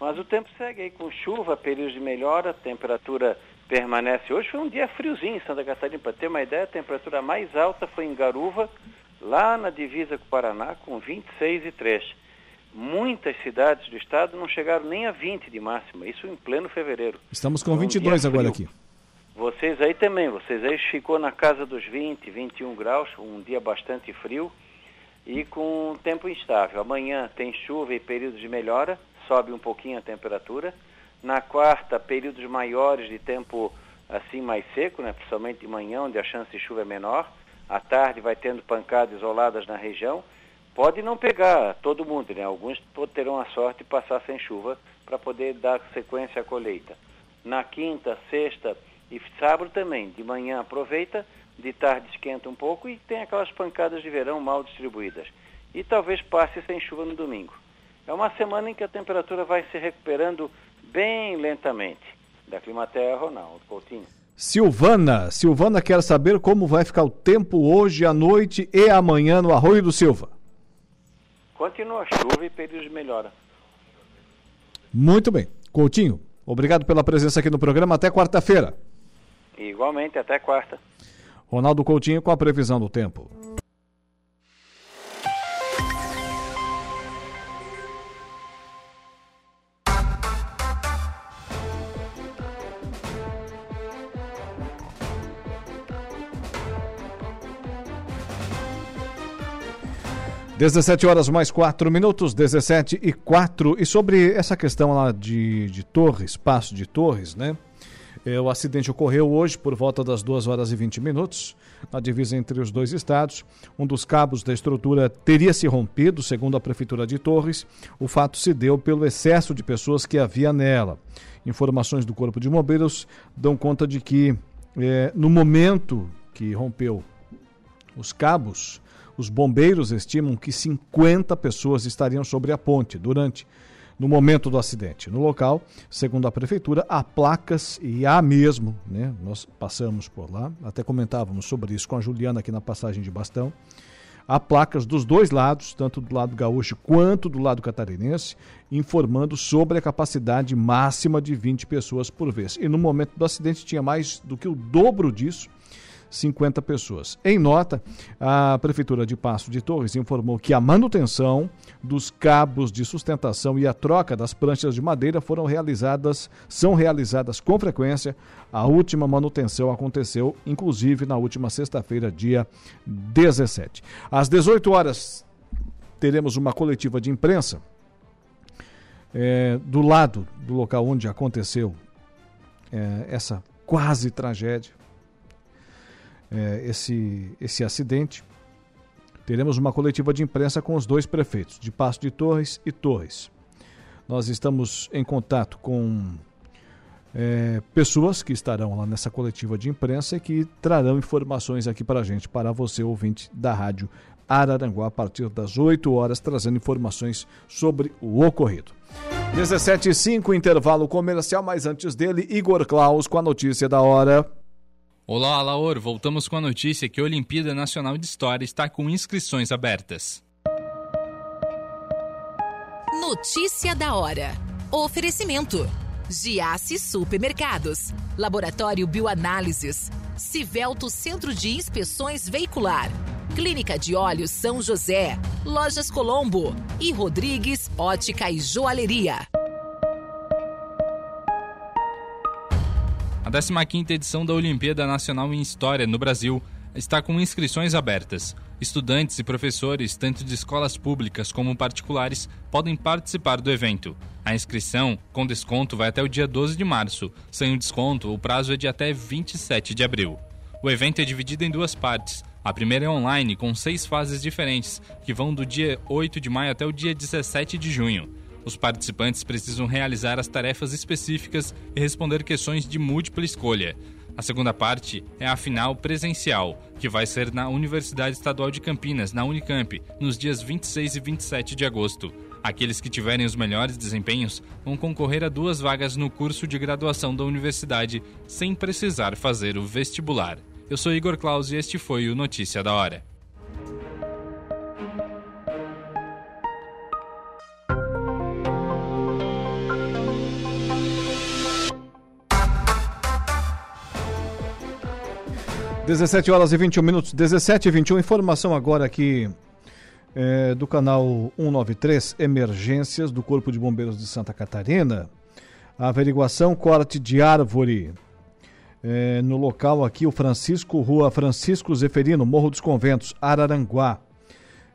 Mas o tempo segue aí com chuva, períodos de melhora, temperatura permanece. Hoje foi um dia friozinho em Santa Catarina. Para ter uma ideia, a temperatura mais alta foi em Garuva, lá na divisa com o Paraná, com 26,3. Muitas cidades do estado não chegaram nem a 20 de máxima, isso em pleno fevereiro. Estamos com 22 um agora aqui. Vocês aí também, vocês aí ficou na casa dos 20, 21 graus, um dia bastante frio e com tempo instável. Amanhã tem chuva e períodos de melhora, sobe um pouquinho a temperatura. Na quarta, períodos maiores de tempo assim mais seco, né? principalmente de manhã, onde a chance de chuva é menor. À tarde vai tendo pancadas isoladas na região. Pode não pegar todo mundo, né? Alguns terão a sorte de passar sem chuva para poder dar sequência à colheita. Na quinta, sexta, e sábado também, de manhã aproveita, de tarde esquenta um pouco e tem aquelas pancadas de verão mal distribuídas. E talvez passe sem chuva no domingo. É uma semana em que a temperatura vai se recuperando bem lentamente. Da Climaterra, Ronaldo Coutinho. Silvana, Silvana quer saber como vai ficar o tempo hoje, à noite e amanhã no Arroio do Silva. Continua chuva e períodos de melhora. Muito bem. Coutinho, obrigado pela presença aqui no programa. Até quarta-feira. Igualmente, até quarta. Ronaldo Coutinho com a previsão do tempo. Dezessete horas mais quatro minutos, 17 e quatro. E sobre essa questão lá de, de Torres, Passo de Torres, né? É, o acidente ocorreu hoje por volta das 2 horas e 20 minutos, na divisa entre os dois estados. Um dos cabos da estrutura teria se rompido, segundo a Prefeitura de Torres. O fato se deu pelo excesso de pessoas que havia nela. Informações do Corpo de Bombeiros dão conta de que, é, no momento que rompeu os cabos, os bombeiros estimam que 50 pessoas estariam sobre a ponte durante no momento do acidente. No local, segundo a prefeitura, há placas e há mesmo, né? Nós passamos por lá, até comentávamos sobre isso com a Juliana aqui na passagem de bastão. Há placas dos dois lados, tanto do lado gaúcho quanto do lado catarinense, informando sobre a capacidade máxima de 20 pessoas por vez. E no momento do acidente tinha mais do que o dobro disso 50 pessoas. Em nota, a Prefeitura de Passo de Torres informou que a manutenção dos cabos de sustentação e a troca das pranchas de madeira foram realizadas, são realizadas com frequência. A última manutenção aconteceu, inclusive, na última sexta-feira, dia 17. Às 18 horas, teremos uma coletiva de imprensa é, do lado do local onde aconteceu é, essa quase tragédia é, esse, esse acidente, teremos uma coletiva de imprensa com os dois prefeitos, de Passo de Torres e Torres. Nós estamos em contato com é, pessoas que estarão lá nessa coletiva de imprensa e que trarão informações aqui para a gente, para você, ouvinte da Rádio Araranguá, a partir das 8 horas, trazendo informações sobre o ocorrido. 17 5 intervalo comercial, mas antes dele, Igor Klaus com a notícia da hora. Olá, Laor. Voltamos com a notícia que a Olimpíada Nacional de História está com inscrições abertas. Notícia da hora. Oferecimento. Giasse Supermercados. Laboratório Bioanálises. Civelto Centro de Inspeções Veicular. Clínica de Olhos São José. Lojas Colombo. E Rodrigues Ótica e Joalheria. A 15ª edição da Olimpíada Nacional em História no Brasil está com inscrições abertas. Estudantes e professores, tanto de escolas públicas como particulares, podem participar do evento. A inscrição, com desconto, vai até o dia 12 de março. Sem o desconto, o prazo é de até 27 de abril. O evento é dividido em duas partes. A primeira é online, com seis fases diferentes, que vão do dia 8 de maio até o dia 17 de junho. Os participantes precisam realizar as tarefas específicas e responder questões de múltipla escolha. A segunda parte é a final presencial, que vai ser na Universidade Estadual de Campinas, na Unicamp, nos dias 26 e 27 de agosto. Aqueles que tiverem os melhores desempenhos vão concorrer a duas vagas no curso de graduação da universidade sem precisar fazer o vestibular. Eu sou Igor Claus e este foi o Notícia da Hora. 17 horas e 21 minutos, 17 e 21. Informação agora aqui é, do canal 193, Emergências do Corpo de Bombeiros de Santa Catarina. Averiguação corte de árvore. É, no local aqui, o Francisco, Rua Francisco Zeferino, Morro dos Conventos, Araranguá.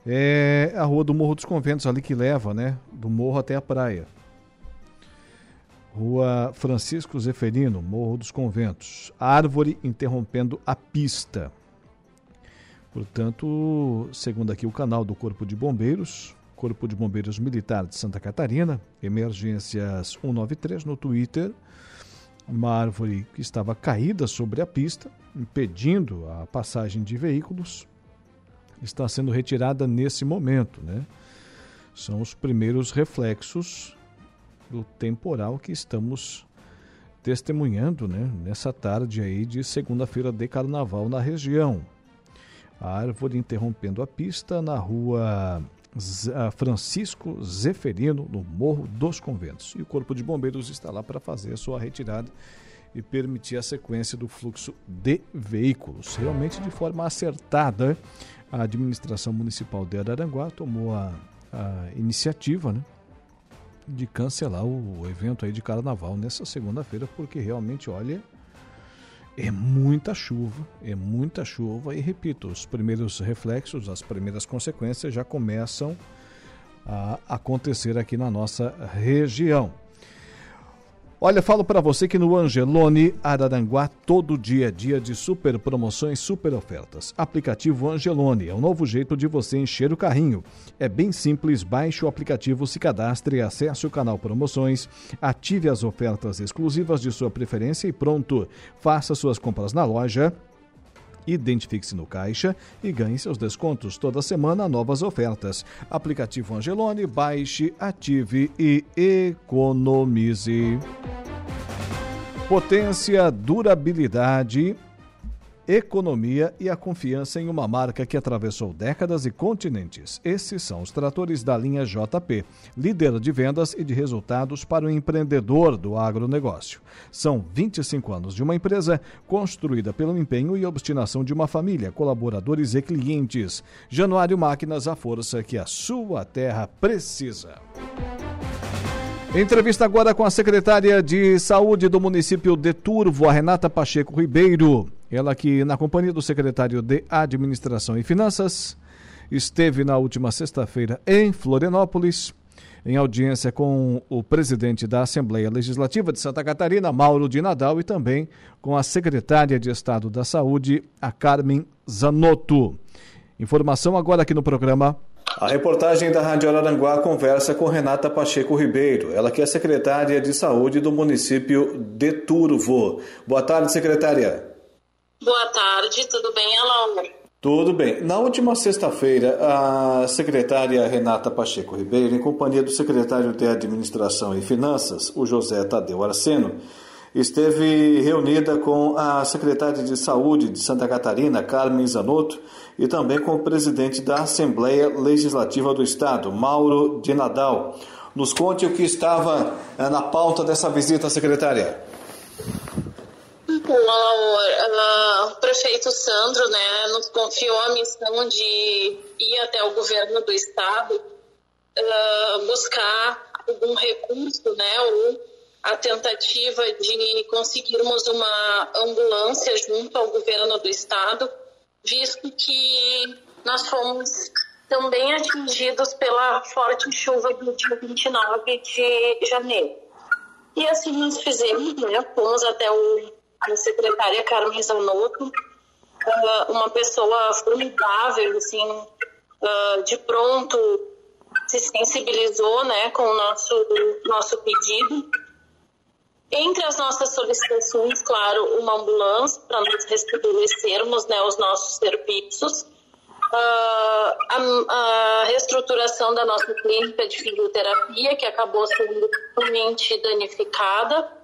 É a rua do Morro dos Conventos, ali que leva, né? Do morro até a praia. Rua Francisco Zeferino, Morro dos Conventos. Árvore interrompendo a pista. Portanto, segundo aqui o canal do Corpo de Bombeiros, Corpo de Bombeiros Militar de Santa Catarina, Emergências 193 no Twitter, uma árvore que estava caída sobre a pista, impedindo a passagem de veículos, está sendo retirada nesse momento, né? São os primeiros reflexos temporal que estamos testemunhando né, nessa tarde aí de segunda-feira de carnaval na região. A árvore interrompendo a pista na rua Francisco Zeferino, no Morro dos Conventos. E o Corpo de Bombeiros está lá para fazer a sua retirada e permitir a sequência do fluxo de veículos. Realmente de forma acertada, a administração municipal de Araranguá tomou a, a iniciativa, né? De cancelar o evento aí de carnaval nessa segunda-feira, porque realmente, olha, é muita chuva, é muita chuva e repito, os primeiros reflexos, as primeiras consequências já começam a acontecer aqui na nossa região. Olha, falo para você que no Angelone Araranguá todo dia é dia de super promoções, super ofertas. Aplicativo Angelone é um novo jeito de você encher o carrinho. É bem simples, baixe o aplicativo, se cadastre, acesse o canal Promoções, ative as ofertas exclusivas de sua preferência e pronto. Faça suas compras na loja Identifique-se no caixa e ganhe seus descontos. Toda semana, novas ofertas. Aplicativo Angelone, baixe, ative e economize. Potência, durabilidade economia e a confiança em uma marca que atravessou décadas e continentes. Esses são os tratores da linha JP, líder de vendas e de resultados para o empreendedor do agronegócio. São 25 anos de uma empresa construída pelo empenho e obstinação de uma família, colaboradores e clientes. Januário Máquinas, a força que a sua terra precisa. Entrevista agora com a secretária de Saúde do município de Turvo, a Renata Pacheco Ribeiro. Ela que, na companhia do secretário de Administração e Finanças, esteve na última sexta-feira em Florianópolis, em audiência com o presidente da Assembleia Legislativa de Santa Catarina, Mauro de Nadal, e também com a secretária de Estado da Saúde, a Carmen Zanotto. Informação agora aqui no programa a reportagem da Rádio Araranguá conversa com Renata Pacheco Ribeiro, ela que é secretária de saúde do município de Turvo. Boa tarde, secretária. Boa tarde, tudo bem, Alain? Tudo bem. Na última sexta-feira, a secretária Renata Pacheco Ribeiro, em companhia do secretário de Administração e Finanças, o José Tadeu Arseno, esteve reunida com a secretária de Saúde de Santa Catarina, Carmen Zanotto, e também com o presidente da Assembleia Legislativa do Estado, Mauro de Nadal. Nos conte o que estava eh, na pauta dessa visita, secretária. O, o prefeito Sandro né, nos confiou a missão de ir até o governo do estado uh, buscar algum recurso, né, ou a tentativa de conseguirmos uma ambulância junto ao governo do estado visto que nós fomos também atingidos pela forte chuva do dia 29 de janeiro. E assim nós fizemos, né? Fomos até o, a secretária Carmen Zanotto, uh, uma pessoa formidável, assim, uh, de pronto se sensibilizou, né, com o nosso, nosso pedido entre as nossas solicitações, claro, uma ambulância para nós restabelecermos né, os nossos serviços, uh, a, a, reestruturação da nossa clínica de fisioterapia, que acabou sendo totalmente danificada.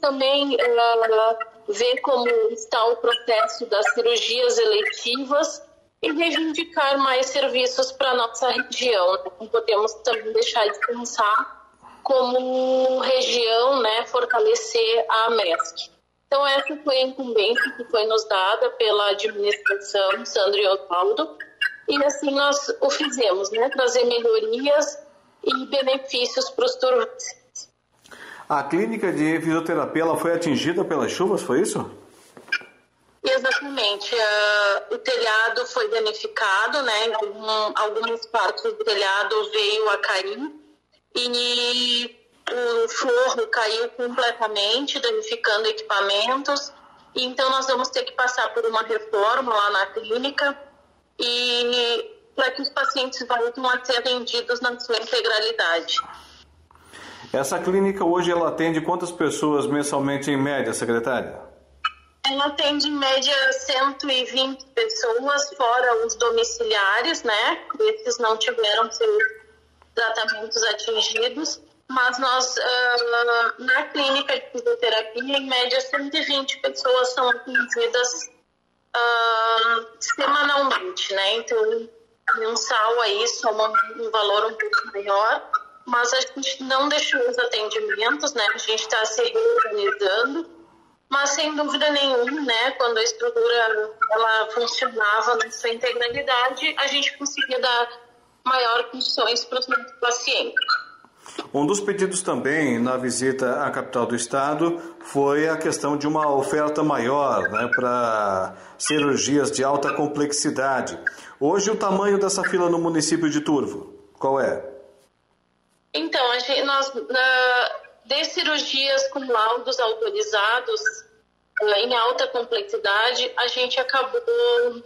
Também uh, ver como está o processo das cirurgias eletivas e reivindicar mais serviços para a nossa região. Não podemos também deixar de pensar como região, né, fortalecer a MESC. Então, essa foi a incumbência que foi nos dada pela administração Sandro e Osvaldo, e assim nós o fizemos, né, trazer melhorias e benefícios para os turistas. A clínica de fisioterapia ela foi atingida pelas chuvas, foi isso? Exatamente. Uh, o telhado foi danificado, né? Algum, algumas partes do telhado veio a cair e o forro caiu completamente, danificando equipamentos. Então, nós vamos ter que passar por uma reforma lá na clínica e para que os pacientes voltem a ser atendidos na sua integralidade. Essa clínica hoje ela atende quantas pessoas mensalmente em média, secretária? Ela atende em média 120 pessoas, fora os domiciliares, né? Esses não tiveram seus tratamentos atingidos, mas nós, uh, na clínica de fisioterapia, em média, 120 pessoas são atendidas uh, semanalmente, né? Então, mensal aí soma um valor um pouco maior, mas a gente não deixou os atendimentos, né? A gente está se reorganizando, mas sem dúvida nenhuma, né? Quando a estrutura ela funcionava na sua integralidade, a gente conseguia dar maior condições para os nossos pacientes. Um dos pedidos também na visita à capital do estado foi a questão de uma oferta maior né, para cirurgias de alta complexidade. Hoje, o tamanho dessa fila no município de Turvo, qual é? Então, a gente, nós, na, de cirurgias com laudos autorizados eh, em alta complexidade, a gente acabou,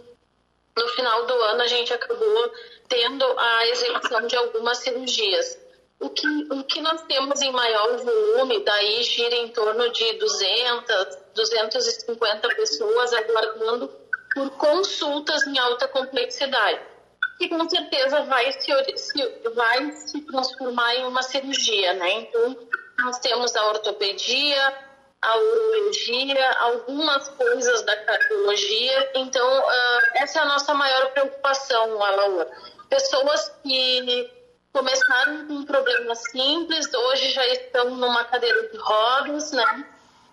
no final do ano, a gente acabou tendo a execução de algumas cirurgias. O que, o que nós temos em maior volume, daí gira em torno de 200, 250 pessoas aguardando por consultas em alta complexidade, que com certeza vai se, vai se transformar em uma cirurgia, né? Então, nós temos a ortopedia, a urologia, algumas coisas da cardiologia. Então, uh, essa é a nossa maior preocupação, Alaor. Pessoas que começaram com um problema simples, hoje já estão numa cadeira de rodas, né?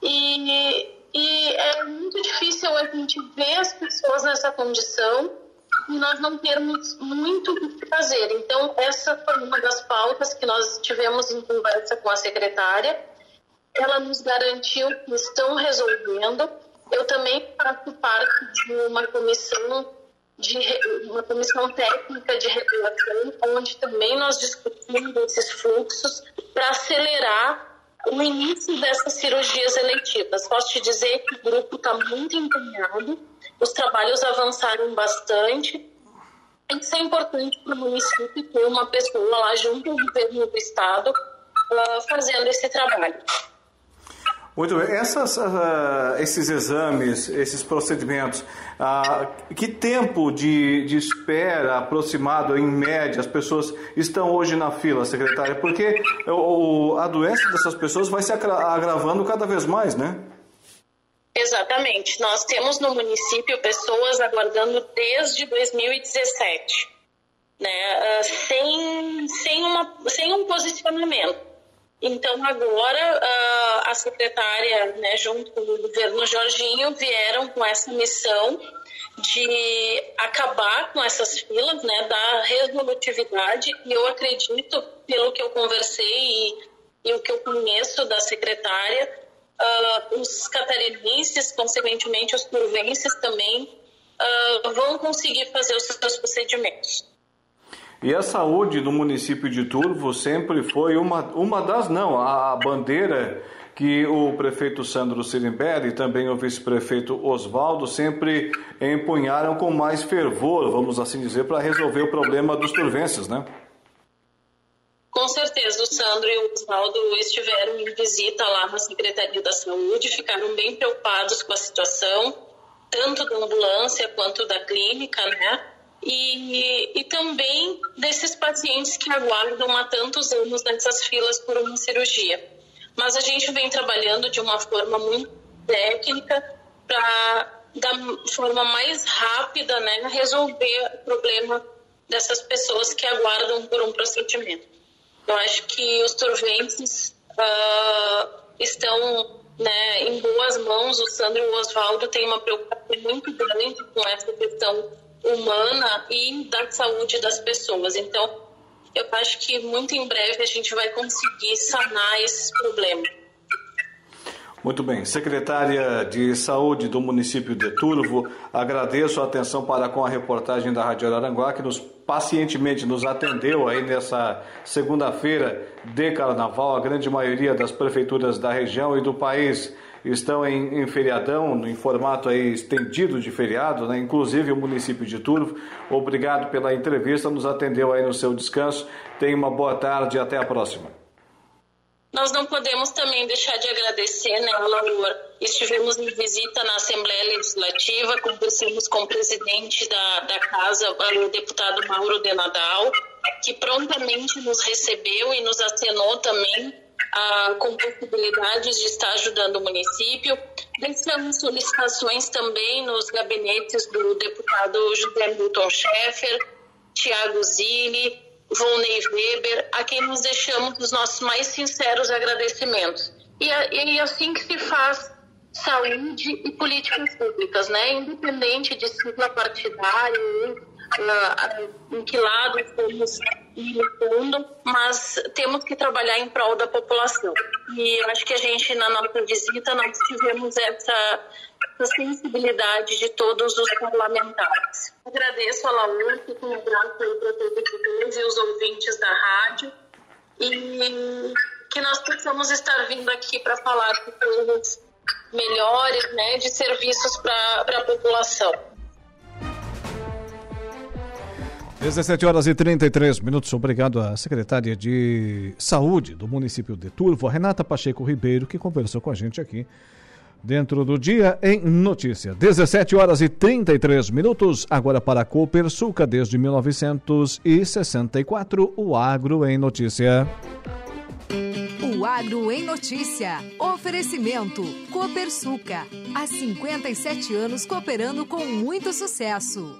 E, e é muito difícil a gente ver as pessoas nessa condição e nós não termos muito o que fazer. Então, essa foi uma das pautas que nós tivemos em conversa com a secretária. Ela nos garantiu que estão resolvendo. Eu também faço parte de uma comissão de uma comissão técnica de regulação, onde também nós discutimos esses fluxos para acelerar o início dessas cirurgias eletivas. Posso te dizer que o grupo está muito empenhado, os trabalhos avançaram bastante. Isso é importante para o município ter uma pessoa lá junto ao governo do estado uh, fazendo esse trabalho. Muito bem. Essas, uh, esses exames, esses procedimentos, uh, que tempo de, de espera aproximado, em média, as pessoas estão hoje na fila, secretária? Porque o, a doença dessas pessoas vai se agravando cada vez mais, né? Exatamente. Nós temos no município pessoas aguardando desde 2017, né, uh, sem, sem, uma, sem um posicionamento. Então, agora, a secretária, né, junto com o governo Jorginho, vieram com essa missão de acabar com essas filas, né, dar resolutividade. E eu acredito, pelo que eu conversei e, e o que eu conheço da secretária, uh, os catarinenses, consequentemente os curvenses também, uh, vão conseguir fazer os seus procedimentos. E a saúde do município de Turvo sempre foi uma, uma das, não, a bandeira que o prefeito Sandro Sirimbelli e também o vice-prefeito Oswaldo sempre empunharam com mais fervor, vamos assim dizer, para resolver o problema dos turvenses, né? Com certeza, o Sandro e o Oswaldo estiveram em visita lá na Secretaria da Saúde, ficaram bem preocupados com a situação, tanto da ambulância quanto da clínica, né? E, e também desses pacientes que aguardam há tantos anos nessas filas por uma cirurgia. Mas a gente vem trabalhando de uma forma muito técnica para, da forma mais rápida, né, resolver o problema dessas pessoas que aguardam por um procedimento. Eu acho que os turvenses uh, estão né, em boas mãos. O Sandro e o Oswaldo têm uma preocupação muito grande com essa questão humana e da saúde das pessoas. Então, eu acho que muito em breve a gente vai conseguir sanar esses problemas. Muito bem. Secretária de Saúde do município de Turvo, agradeço a atenção para com a reportagem da Rádio Araranguá, que nos pacientemente nos atendeu aí nessa segunda-feira de carnaval. A grande maioria das prefeituras da região e do país estão em, em feriadão, em formato aí estendido de feriado, né? inclusive o município de Turvo. Obrigado pela entrevista, nos atendeu aí no seu descanso. Tenha uma boa tarde e até a próxima. Nós não podemos também deixar de agradecer, né, Laura? Estivemos em visita na Assembleia Legislativa, conversamos com o presidente da, da casa, o deputado Mauro de Nadal, que prontamente nos recebeu e nos acenou também ah, com possibilidades de estar ajudando o município. Deixamos solicitações também nos gabinetes do deputado José Milton Schaeffer, Tiago Zilli, Volney Weber, a quem nos deixamos os nossos mais sinceros agradecimentos. E, e assim que se faz saúde e políticas públicas, né? Independente de sigla partidária, uh, em que lado estamos mas temos que trabalhar em prol da população. E eu acho que a gente, na nossa visita, nós tivemos essa, essa sensibilidade de todos os parlamentares. Agradeço a Laura, que aí para todos e os ouvintes da rádio, e que nós possamos estar vindo aqui para falar de coisas melhores, né, de serviços para a população. 17 horas e 33 minutos. Obrigado à secretária de Saúde do município de Turvo, Renata Pacheco Ribeiro, que conversou com a gente aqui dentro do Dia em Notícia. 17 horas e 33 minutos. Agora para a Copersuca, desde 1964, o Agro em Notícia. O Agro em Notícia. Oferecimento. Copersuca. Há 57 anos cooperando com muito sucesso.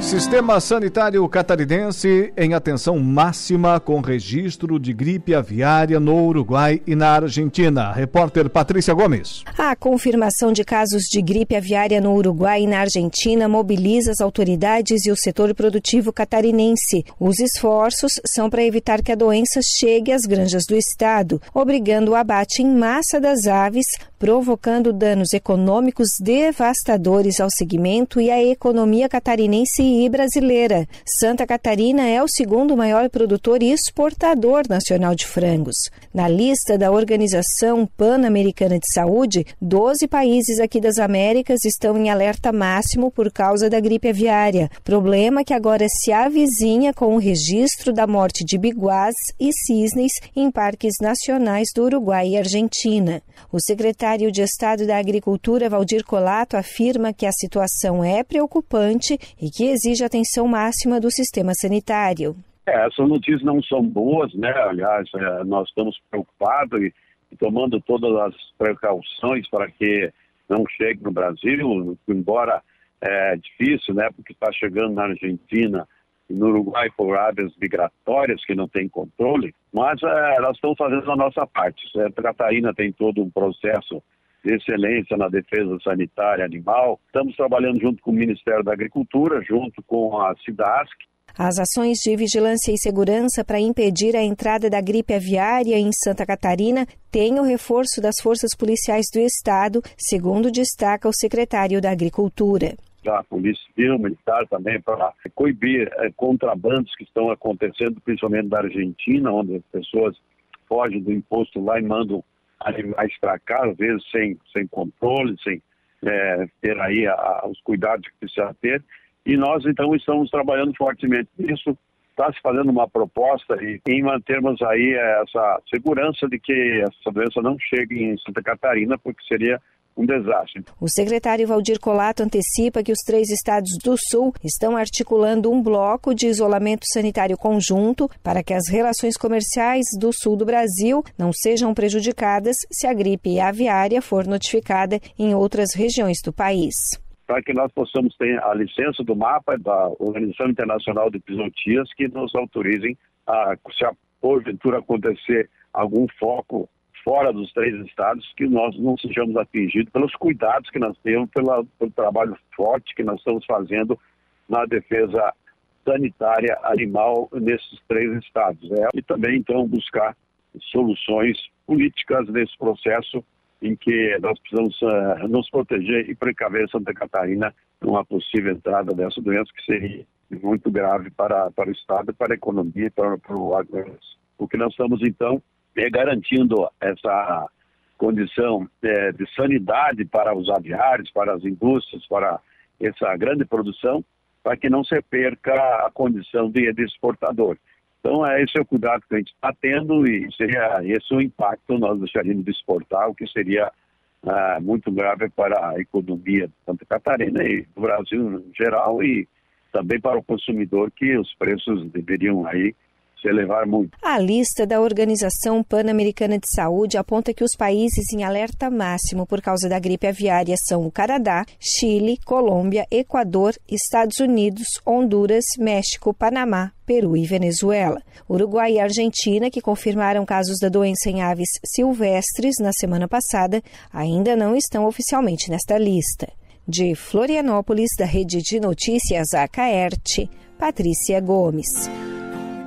Sistema Sanitário Catarinense em atenção máxima com registro de gripe aviária no Uruguai e na Argentina. Repórter Patrícia Gomes. A confirmação de casos de gripe aviária no Uruguai e na Argentina mobiliza as autoridades e o setor produtivo catarinense. Os esforços são para evitar que a doença chegue às granjas do estado, obrigando o abate em massa das aves, provocando danos econômicos devastadores ao segmento e à economia catarinense brasileira. Santa Catarina é o segundo maior produtor e exportador nacional de frangos. Na lista da Organização Pan-Americana de Saúde, 12 países aqui das Américas estão em alerta máximo por causa da gripe aviária, problema que agora se avizinha com o registro da morte de biguás e cisnes em parques nacionais do Uruguai e Argentina. O secretário de Estado da Agricultura, Valdir Colato, afirma que a situação é preocupante e que exige atenção máxima do sistema sanitário. É, essas notícias não são boas, né? Aliás, é, nós estamos preocupados e, e, tomando todas as precauções para que não chegue no Brasil, embora é difícil, né? Porque está chegando na Argentina e no Uruguai por áreas migratórias que não tem controle, mas é, nós estamos fazendo a nossa parte. Santa Catarina tem todo um processo de excelência na defesa sanitária animal. Estamos trabalhando junto com o Ministério da Agricultura, junto com a SIDASC. As ações de vigilância e segurança para impedir a entrada da gripe aviária em Santa Catarina têm o reforço das forças policiais do Estado, segundo destaca o secretário da Agricultura da Polícia Civil, Militar também, para coibir é, contrabandos que estão acontecendo, principalmente da Argentina, onde as pessoas fogem do imposto lá e mandam animais para cá, às vezes sem, sem controle, sem é, ter aí a, a, os cuidados que precisa ter. E nós, então, estamos trabalhando fortemente nisso. Está se fazendo uma proposta e, em mantermos aí essa segurança de que essa doença não chegue em Santa Catarina, porque seria um desastre. O secretário Valdir Colato antecipa que os três estados do Sul estão articulando um bloco de isolamento sanitário conjunto para que as relações comerciais do sul do Brasil não sejam prejudicadas se a gripe aviária for notificada em outras regiões do país para que nós possamos ter a licença do mapa da Organização Internacional de Pisotias que nos autorizem a, se porventura acontecer algum foco fora dos três estados, que nós não sejamos atingidos pelos cuidados que nós temos, pela, pelo trabalho forte que nós estamos fazendo na defesa sanitária animal nesses três estados. Né? E também, então, buscar soluções políticas nesse processo em que nós precisamos uh, nos proteger e precaver Santa Catarina numa possível entrada dessa doença que seria muito grave para, para o Estado, para a economia e para, para o agronegócio. O que nós estamos, então, garantindo essa condição é, de sanidade para os aviários, para as indústrias, para essa grande produção, para que não se perca a condição de, de exportador. Então, é esse é o cuidado que a gente está tendo e seria esse o impacto nós deixaríamos de exportar, o que seria ah, muito grave para a economia de Santa Catarina e do Brasil em geral e também para o consumidor que os preços deveriam aí se elevar muito. A lista da Organização Pan-Americana de Saúde aponta que os países em alerta máximo por causa da gripe aviária são o Canadá, Chile, Colômbia, Equador, Estados Unidos, Honduras, México, Panamá, Peru e Venezuela. Uruguai e Argentina, que confirmaram casos da doença em aves silvestres na semana passada, ainda não estão oficialmente nesta lista. De Florianópolis, da Rede de Notícias Acaerte, Patrícia Gomes.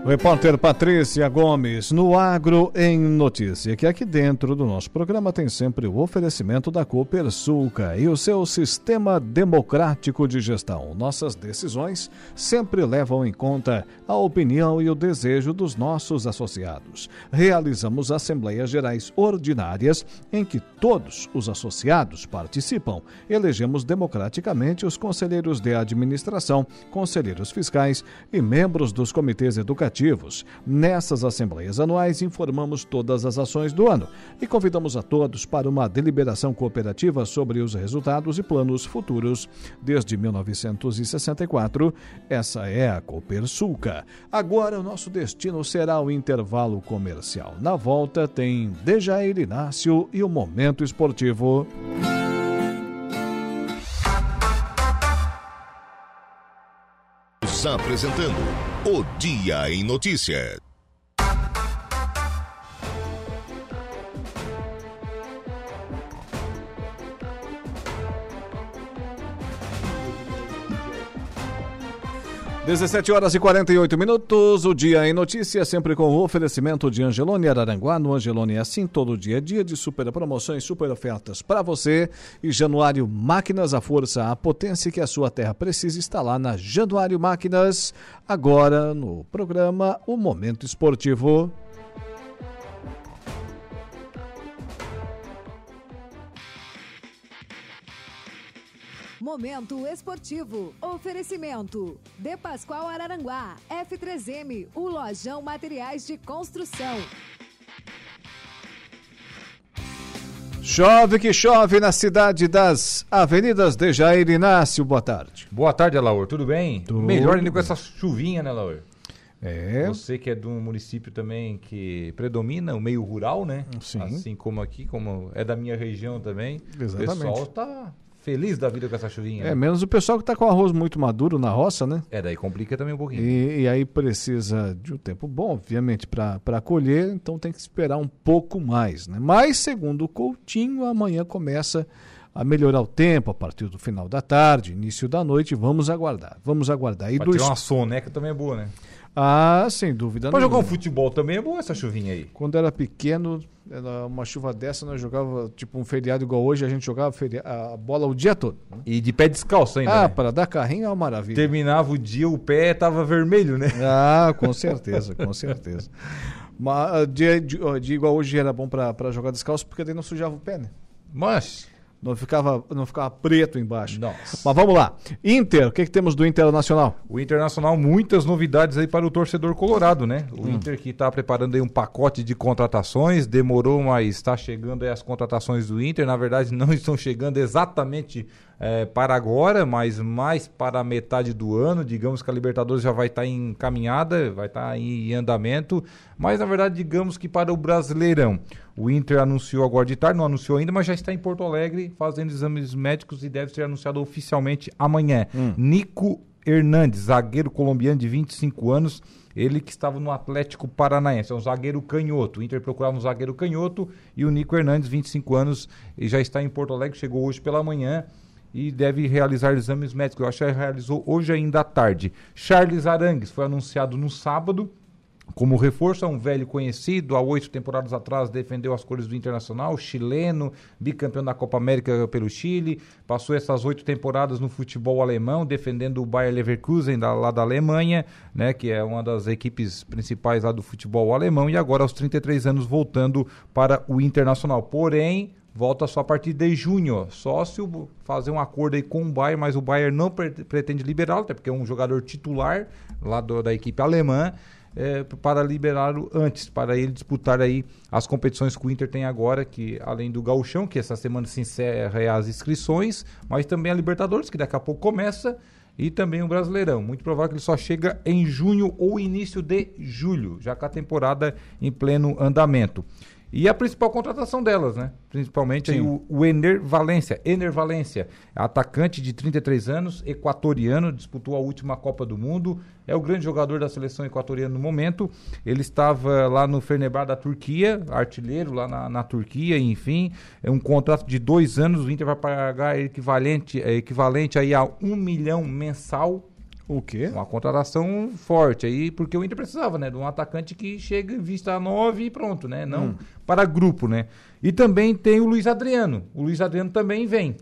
Repórter Patrícia Gomes, no Agro em Notícia, que aqui dentro do nosso programa tem sempre o oferecimento da Copersuca e o seu sistema democrático de gestão. Nossas decisões sempre levam em conta a opinião e o desejo dos nossos associados. Realizamos assembleias gerais ordinárias em que todos os associados participam. Elegemos democraticamente os conselheiros de administração, conselheiros fiscais e membros dos comitês educativos cooperativos. Nessas assembleias anuais, informamos todas as ações do ano e convidamos a todos para uma deliberação cooperativa sobre os resultados e planos futuros. Desde 1964, essa é a Copersulca. Agora, o nosso destino será o intervalo comercial. Na volta, tem Dejair Inácio e o Momento Esportivo. Apresentando o Dia em Notícia. 17 horas e 48 minutos, o dia em notícia, sempre com o oferecimento de Angelone Araranguá. No Angelone é assim, todo dia é dia de super promoções, super ofertas para você. E Januário Máquinas, a força, a potência que a sua terra precisa está lá na Januário Máquinas. Agora no programa O Momento Esportivo. Momento esportivo. Oferecimento. De Pascoal Araranguá. F3M. O Lojão Materiais de Construção. Chove que chove na cidade das Avenidas de Jair Inácio. Boa tarde. Boa tarde, Alaor. Tudo bem? Tudo. Melhor ainda com essa chuvinha, né, Laur? É. Você que é de um município também que predomina o meio rural, né? Sim. Assim como aqui, como é da minha região também. Exatamente. O pessoal tá feliz da vida com essa chuvinha. É, né? menos o pessoal que está com arroz muito maduro na roça, né? É, daí complica também um pouquinho. E, e aí precisa de um tempo bom, obviamente, para colher, então tem que esperar um pouco mais, né? Mas, segundo o Coutinho, amanhã começa a melhorar o tempo a partir do final da tarde, início da noite. Vamos aguardar, vamos aguardar. E Pra do tirar es- uma soneca também é boa, né? Ah, sem dúvida Pra jogar um futebol também é boa essa chuvinha aí. Quando era pequeno, era uma chuva dessa, nós jogava, tipo um feriado igual hoje, a gente jogava a bola o dia todo. E de pé descalço ainda, Ah, né? para dar carrinho é uma maravilha. Terminava o dia, o pé tava vermelho, né? Ah, com certeza, com certeza. Mas ah, dia, de, dia igual hoje era bom pra jogar descalço, porque daí não sujava o pé, né? Mas. Não ficava, não ficava preto embaixo. Nossa. Mas vamos lá. Inter, o que, que temos do Internacional? O Internacional, muitas novidades aí para o torcedor colorado, né? O Hum. Inter que está preparando aí um pacote de contratações, demorou, mas está chegando aí as contratações do Inter. Na verdade, não estão chegando exatamente eh, para agora, mas mais para a metade do ano. Digamos que a Libertadores já vai estar encaminhada, vai estar em andamento. Mas, na verdade, digamos que para o Brasileirão. O Inter anunciou agora de tarde, não anunciou ainda, mas já está em Porto Alegre fazendo exames médicos e deve ser anunciado oficialmente amanhã. Nico Hernandes, zagueiro colombiano de 25 anos, ele que estava no Atlético Paranaense, é um zagueiro canhoto. O Inter procurava um zagueiro canhoto e o Nico Hernandes, 25 anos, já está em Porto Alegre, chegou hoje pela manhã e deve realizar exames médicos. Eu acho que realizou hoje ainda à tarde. Charles Arangues foi anunciado no sábado. Como reforço, é um velho conhecido, há oito temporadas atrás defendeu as cores do Internacional, chileno, bicampeão da Copa América pelo Chile, passou essas oito temporadas no futebol alemão, defendendo o Bayer Leverkusen da- lá da Alemanha, né, que é uma das equipes principais lá do futebol alemão, e agora aos 33 anos voltando para o Internacional. Porém, volta só a partir de junho, só se o- fazer um acordo aí com o Bayern, mas o Bayern não pre- pretende liberá-lo, até porque é um jogador titular lá do- da equipe alemã, é, para liberá-lo antes, para ele disputar aí as competições que o Inter tem agora, que além do Gauchão, que essa semana se encerra as inscrições, mas também a Libertadores, que daqui a pouco começa, e também o Brasileirão. Muito provável que ele só chega em junho ou início de julho, já com a temporada em pleno andamento. E a principal contratação delas, né? Principalmente o, o Ener Valência. Ener Valência, atacante de 33 anos, equatoriano, disputou a última Copa do Mundo, é o grande jogador da seleção equatoriana no momento. Ele estava lá no Fenerbahçe da Turquia, artilheiro lá na, na Turquia, enfim. É um contrato de dois anos, o Inter vai pagar equivalente, é, equivalente aí a um milhão mensal o quê? Uma contratação forte aí, porque o Inter precisava, né? De um atacante que chega, vista a nove e pronto, né? Não Hum. para grupo, né? E também tem o Luiz Adriano. O Luiz Adriano também vem.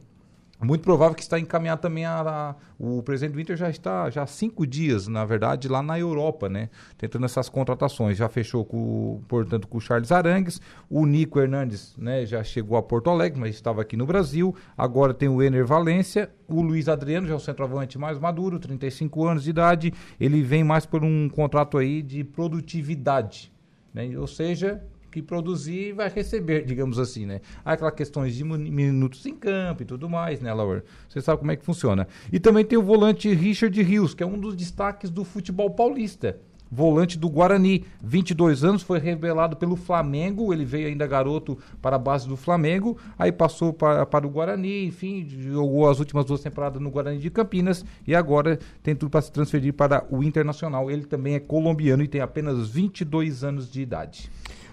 Muito provável que está encaminhado também a, a, o presidente do Inter já está já há cinco dias, na verdade, lá na Europa, né? Tentando essas contratações. Já fechou com, portanto, com o Charles Arangues, o Nico Hernandes, né? Já chegou a Porto Alegre, mas estava aqui no Brasil. Agora tem o Ener Valência, o Luiz Adriano, já é o centroavante mais maduro, 35 anos de idade. Ele vem mais por um contrato aí de produtividade, né? Ou seja, que produzir vai receber, digamos assim, né? Há aquelas questões de minutos em campo e tudo mais, né, Laura? Você sabe como é que funciona. E também tem o volante Richard Rios, que é um dos destaques do futebol paulista. Volante do Guarani, 22 anos, foi revelado pelo Flamengo. Ele veio ainda garoto para a base do Flamengo, aí passou para, para o Guarani, enfim, jogou as últimas duas temporadas no Guarani de Campinas e agora tem tudo para se transferir para o Internacional. Ele também é colombiano e tem apenas 22 anos de idade.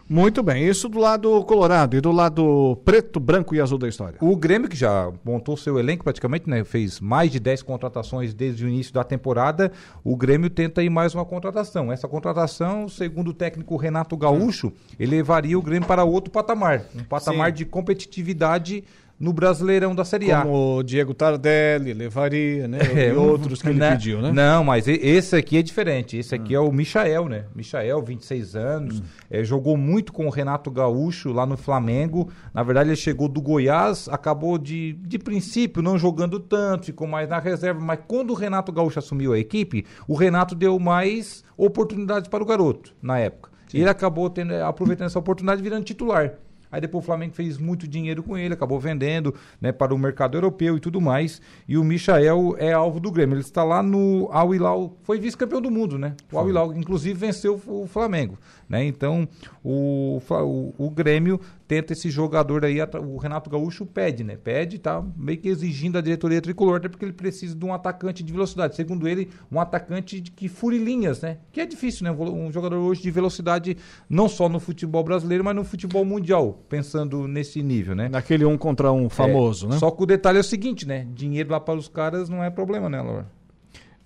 Muito bem, isso do lado colorado e do lado preto, branco e azul da história. O Grêmio, que já montou seu elenco praticamente, né? Fez mais de 10 contratações desde o início da temporada. O Grêmio tenta ir mais uma contratação. Essa contratação, segundo o técnico Renato Gaúcho, elevaria o Grêmio para outro patamar. Um patamar Sim. de competitividade no Brasileirão da Série A. Como o Diego Tardelli levaria, né? É, e outros que ele né? pediu, né? Não, mas esse aqui é diferente. Esse aqui hum. é o Michael, né? Michael, 26 anos, hum. é, jogou muito com o Renato Gaúcho lá no Flamengo. Na verdade, ele chegou do Goiás, acabou de, de princípio não jogando tanto, ficou mais na reserva. Mas quando o Renato Gaúcho assumiu a equipe, o Renato deu mais oportunidades para o garoto na época. Sim. E ele acabou tendo, aproveitando essa oportunidade virando titular. Aí depois o Flamengo fez muito dinheiro com ele, acabou vendendo né, para o mercado europeu e tudo mais. E o Michael é alvo do Grêmio. Ele está lá no Al Hilal, foi vice-campeão do mundo, né? O Al Hilal, inclusive, venceu o Flamengo. Né? Então, o, o, o Grêmio tenta esse jogador aí, o Renato Gaúcho pede, né? Pede, tá meio que exigindo a diretoria tricolor, até porque ele precisa de um atacante de velocidade. Segundo ele, um atacante de, que fure linhas, né? Que é difícil, né? Um jogador hoje de velocidade, não só no futebol brasileiro, mas no futebol mundial, pensando nesse nível, né? Naquele um contra um famoso, é, né? Só que o detalhe é o seguinte, né? Dinheiro lá para os caras não é problema, né, Laura?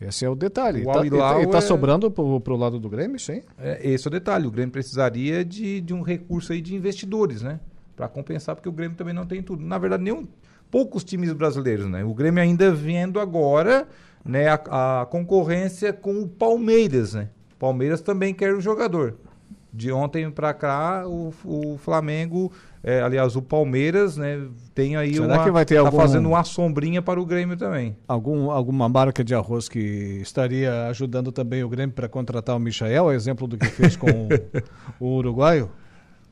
Esse é o detalhe. O tá, e está tá é... sobrando para o lado do Grêmio, sim? É, esse é o detalhe. O Grêmio precisaria de, de um recurso aí de investidores, né? Para compensar, porque o Grêmio também não tem tudo. Na verdade, nenhum, poucos times brasileiros, né? O Grêmio ainda vendo agora né, a, a concorrência com o Palmeiras, né? Palmeiras também quer o jogador. De ontem para cá, o, o Flamengo é, aliás, o Palmeiras, né, tem aí Será uma. Que vai ter tá algum... fazendo uma sombrinha para o Grêmio também. Algum, alguma marca de arroz que estaria ajudando também o Grêmio para contratar o Michael, exemplo do que fez com o, o uruguaio?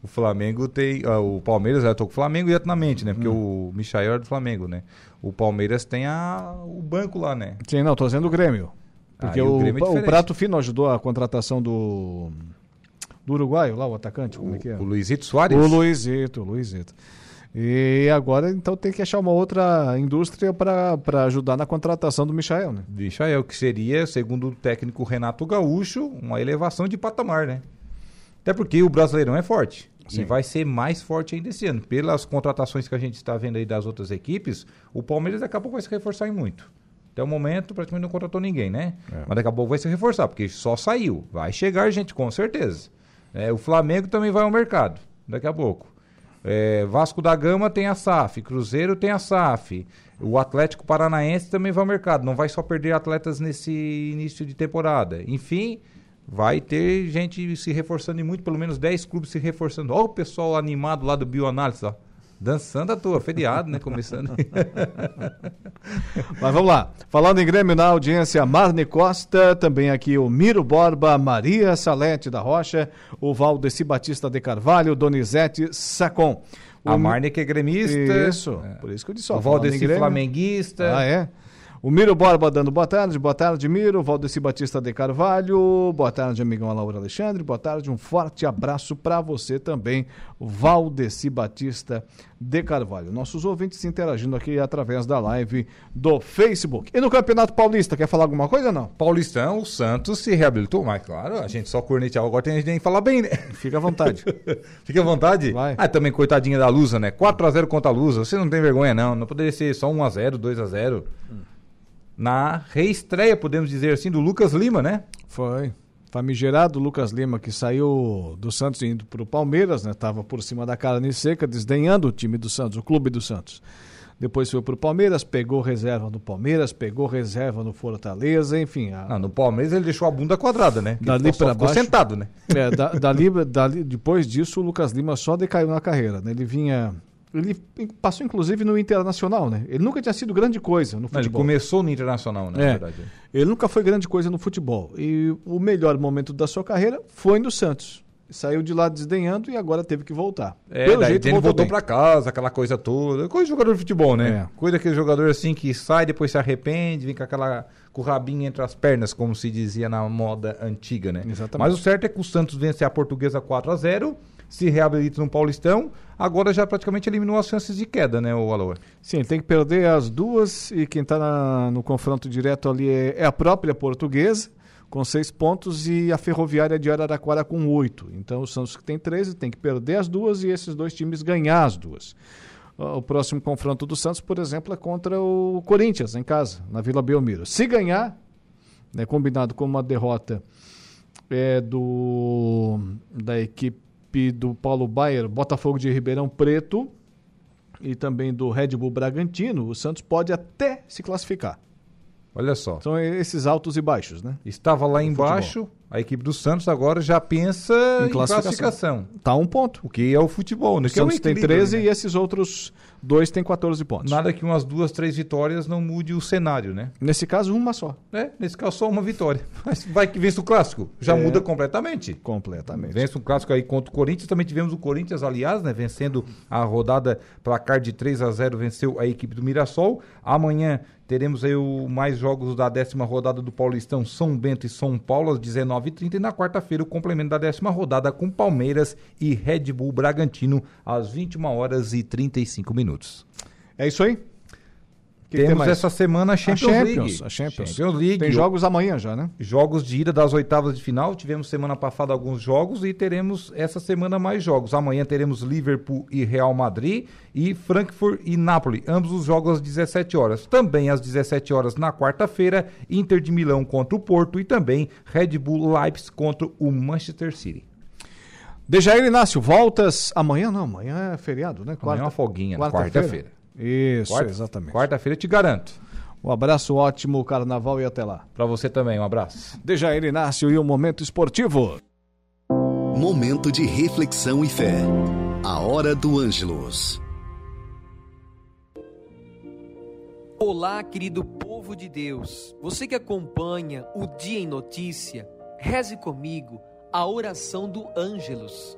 O Flamengo tem. Uh, o Palmeiras, eu tô com o Flamengo diretamente, né? Porque hum. o Michael é do Flamengo, né? O Palmeiras tem a, o banco lá, né? Sim, não, tô dizendo o Grêmio. Porque ah, o, o, Grêmio é o Prato Fino ajudou a contratação do do uruguaio lá, o atacante, como é que é? O Luizito Soares? O Luizito, o Luizito. E agora, então, tem que achar uma outra indústria para ajudar na contratação do Michael, né? Michael, que seria, segundo o técnico Renato Gaúcho, uma elevação de patamar, né? Até porque o Brasileirão é forte. Sim. E vai ser mais forte ainda esse ano. Pelas contratações que a gente está vendo aí das outras equipes, o Palmeiras daqui a pouco vai se reforçar em muito. Até o momento, praticamente não contratou ninguém, né? É. Mas daqui a pouco vai se reforçar, porque só saiu. Vai chegar gente, com certeza. É, o Flamengo também vai ao mercado, daqui a pouco. É, Vasco da Gama tem a SAF, Cruzeiro tem a SAF. O Atlético Paranaense também vai ao mercado. Não vai só perder atletas nesse início de temporada. Enfim, vai ter gente se reforçando e muito, pelo menos 10 clubes se reforçando. Olha o pessoal animado lá do Bioanálise, ó. Dançando à toa, feriado, né? Começando. Mas vamos lá. Falando em Grêmio na audiência, Marne Costa, também aqui o Miro Borba, Maria Salete da Rocha, o Valdeci Batista de Carvalho, Donizete Sacon. O... A Marne que é gremista. Isso, é. por isso que eu disse. Ó, o Valdeci flamenguista. Ah, é? O Miro Borba dando boa tarde, boa tarde, Miro. Valdeci Batista de Carvalho, boa tarde, amigão Laura Alexandre, boa tarde, um forte abraço para você também, Valdeci Batista de Carvalho. Nossos ouvintes interagindo aqui através da live do Facebook. E no Campeonato Paulista, quer falar alguma coisa ou não? Paulistão, o Santos se reabilitou, mas claro, a gente só corneteava, agora tem gente que falar bem, né? Fica à vontade. Fica à vontade? Vai. Ah, também coitadinha da Lusa, né? 4x0 contra a Lusa, você não tem vergonha não, não poderia ser só 1x0, 2x0. Hum na reestreia, podemos dizer assim, do Lucas Lima, né? Foi. Famigerado Lucas Lima, que saiu do Santos indo para o Palmeiras, né? Tava por cima da carne seca, desdenhando o time do Santos, o clube do Santos. depois foi para o Palmeiras, pegou reserva no Palmeiras, pegou reserva no Fortaleza, enfim. A... Não, no Palmeiras ele deixou a bunda quadrada, né? Dali para baixo. sentado, né? É, da, dali, dali, depois disso, o Lucas Lima só decaiu na carreira, né? Ele vinha ele passou inclusive no Internacional, né? Ele nunca tinha sido grande coisa no futebol. Não, ele começou no Internacional, né? É. Verdade. Ele nunca foi grande coisa no futebol. E o melhor momento da sua carreira foi no Santos. Saiu de lá desdenhando e agora teve que voltar. É, Pelo jeito, ele voltou, voltou para casa, aquela coisa toda. Coisa de jogador de futebol, né? É. Coisa daquele jogador assim que sai, depois se arrepende, vem com aquela com o rabinho entre as pernas, como se dizia na moda antiga, né? Exatamente. Mas o certo é que o Santos vence a Portuguesa 4 a 0 se reabilita no Paulistão, agora já praticamente eliminou as chances de queda, né, o Aloa? Sim, tem que perder as duas e quem está no confronto direto ali é, é, a própria portuguesa, com seis pontos, e a Ferroviária de Araraquara com oito. Então o Santos que tem 13 tem que perder as duas e esses dois times ganhar as duas. O próximo confronto do Santos, por exemplo, é contra o Corinthians, em casa, na Vila Belmiro. Se ganhar, né, combinado com uma derrota é, do, da equipe equipe do Paulo Baier, Botafogo de Ribeirão Preto e também do Red Bull Bragantino, o Santos pode até se classificar. Olha só. São esses altos e baixos, né? Estava lá embaixo, futebol. a equipe do Santos agora já pensa em classificação. Em classificação. Tá um ponto. O que é o futebol, né? O Santos é tem 13 né? e esses outros dois têm 14 pontos. Nada que umas duas, três vitórias não mude o cenário, né? Nesse caso, uma só. É, nesse caso, só uma vitória. Mas vai que vence o clássico. Já é... muda completamente. Completamente. Vence um clássico aí contra o Corinthians. Também tivemos o Corinthians, aliás, né? Vencendo a rodada placar de 3 a 0 venceu a equipe do Mirassol. Amanhã teremos aí o, mais jogos da décima rodada do Paulistão, São Bento e São Paulo, às 19h30. E na quarta-feira, o complemento da décima rodada com Palmeiras e Red Bull Bragantino, às 21 horas e 35 minutos. É isso aí? Que Temos que essa semana a Champions, a Champions, League. A Champions. Champions League. Tem jogos amanhã já, né? Jogos de ida das oitavas de final. Tivemos semana passada alguns jogos e teremos essa semana mais jogos. Amanhã teremos Liverpool e Real Madrid e Frankfurt e Napoli. Ambos os jogos às 17 horas. Também às 17 horas na quarta-feira, Inter de Milão contra o Porto e também Red Bull Leipzig contra o Manchester City. Dejair Inácio, voltas amanhã? Não, amanhã é feriado, né? Quarta, amanhã é uma folguinha, quarta-feira. Quarta Isso, quarta, exatamente. Quarta-feira te garanto. Um abraço, ótimo carnaval e até lá. Para você também, um abraço. Dejair Inácio e o Momento Esportivo. Momento de reflexão e fé. A Hora do Ângelos. Olá, querido povo de Deus. Você que acompanha o Dia em Notícia, reze comigo a oração do Ângelos.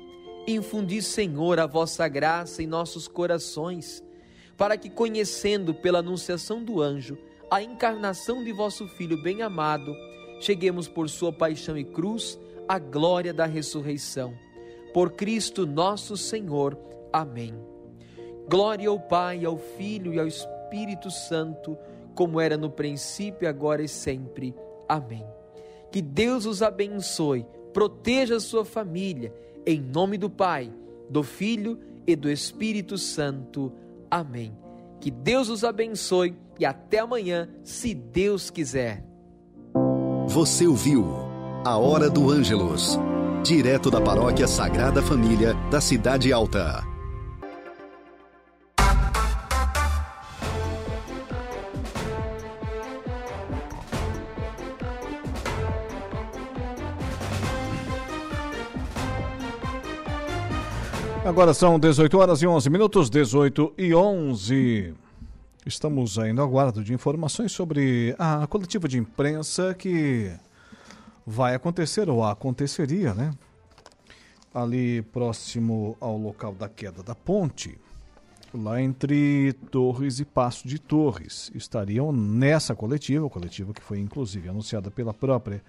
Infundi, Senhor, a vossa graça em nossos corações, para que, conhecendo pela anunciação do anjo a encarnação de vosso Filho bem-amado, cheguemos por sua paixão e cruz à glória da ressurreição. Por Cristo nosso Senhor. Amém. Glória ao Pai, ao Filho e ao Espírito Santo como era no princípio, agora e sempre. Amém. Que Deus os abençoe, proteja a sua família, em nome do Pai, do Filho e do Espírito Santo. Amém. Que Deus os abençoe e até amanhã, se Deus quiser. Você ouviu A Hora do Ângelos, direto da Paróquia Sagrada Família da Cidade Alta. Agora são 18 horas e 11 minutos, 18 e 11. Estamos ainda aguardo de informações sobre a coletiva de imprensa que vai acontecer ou aconteceria, né? Ali próximo ao local da queda da ponte, lá entre Torres e Passo de Torres. Estariam nessa coletiva, coletiva que foi inclusive anunciada pela própria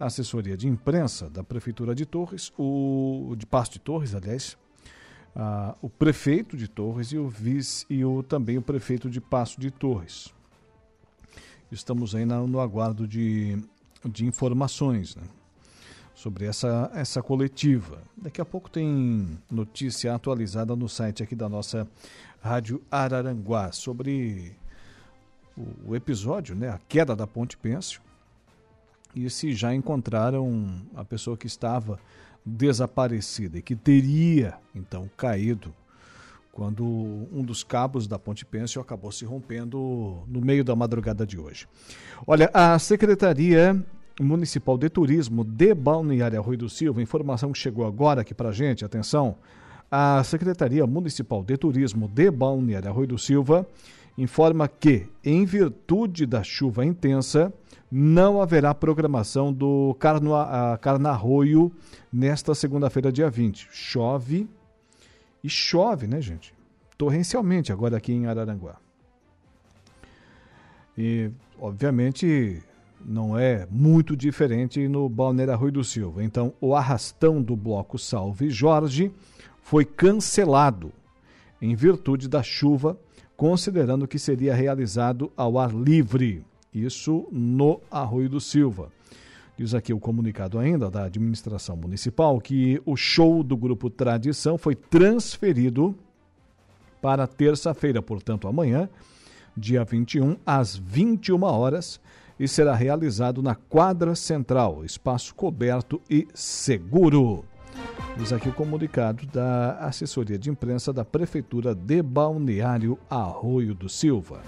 assessoria de imprensa da Prefeitura de Torres, o de Passo de Torres, aliás, ah, o prefeito de Torres e o vice e o, também o prefeito de Passo de Torres. Estamos aí no, aguardo de, de informações né, sobre essa, essa coletiva. Daqui a pouco tem notícia atualizada no site aqui da nossa Rádio Araranguá sobre o, o episódio, né, a queda da Ponte Pêncio, e se já encontraram a pessoa que estava desaparecida e que teria então caído quando um dos cabos da Ponte Pêncil acabou se rompendo no meio da madrugada de hoje. Olha, a Secretaria Municipal de Turismo de Balneário Rui do Silva, informação que chegou agora aqui para gente, atenção, a Secretaria Municipal de Turismo de Balneário Rui do Silva informa que, em virtude da chuva intensa, não haverá programação do Carna, Carnarroio nesta segunda-feira, dia 20. Chove e chove, né, gente? Torrencialmente agora aqui em Araranguá. E, obviamente, não é muito diferente no Balneário Rui do Silva. Então, o arrastão do bloco Salve Jorge foi cancelado em virtude da chuva, considerando que seria realizado ao ar livre. Isso no Arroio do Silva. Diz aqui o comunicado ainda da administração municipal que o show do grupo Tradição foi transferido para terça-feira, portanto, amanhã, dia 21, às 21 horas, e será realizado na quadra central, espaço coberto e seguro. Diz aqui o comunicado da assessoria de imprensa da Prefeitura de Balneário Arroio do Silva.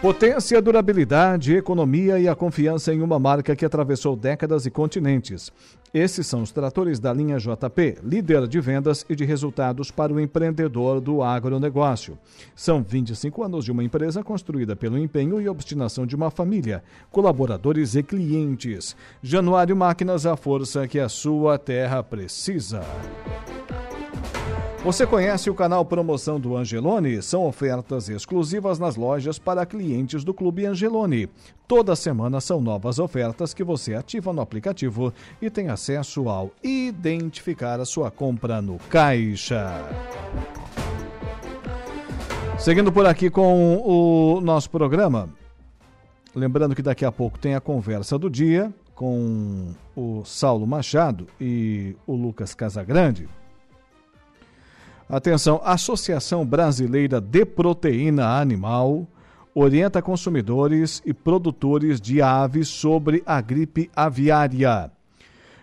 Potência, durabilidade, economia e a confiança em uma marca que atravessou décadas e continentes. Esses são os tratores da linha JP, líder de vendas e de resultados para o empreendedor do agronegócio. São 25 anos de uma empresa construída pelo empenho e obstinação de uma família, colaboradores e clientes. Januário Máquinas, a força que a sua terra precisa. Você conhece o canal Promoção do Angelone? São ofertas exclusivas nas lojas para clientes do Clube Angelone. Toda semana são novas ofertas que você ativa no aplicativo e tem acesso ao identificar a sua compra no caixa. Seguindo por aqui com o nosso programa, lembrando que daqui a pouco tem a conversa do dia com o Saulo Machado e o Lucas Casagrande. Atenção, Associação Brasileira de Proteína Animal orienta consumidores e produtores de aves sobre a gripe aviária.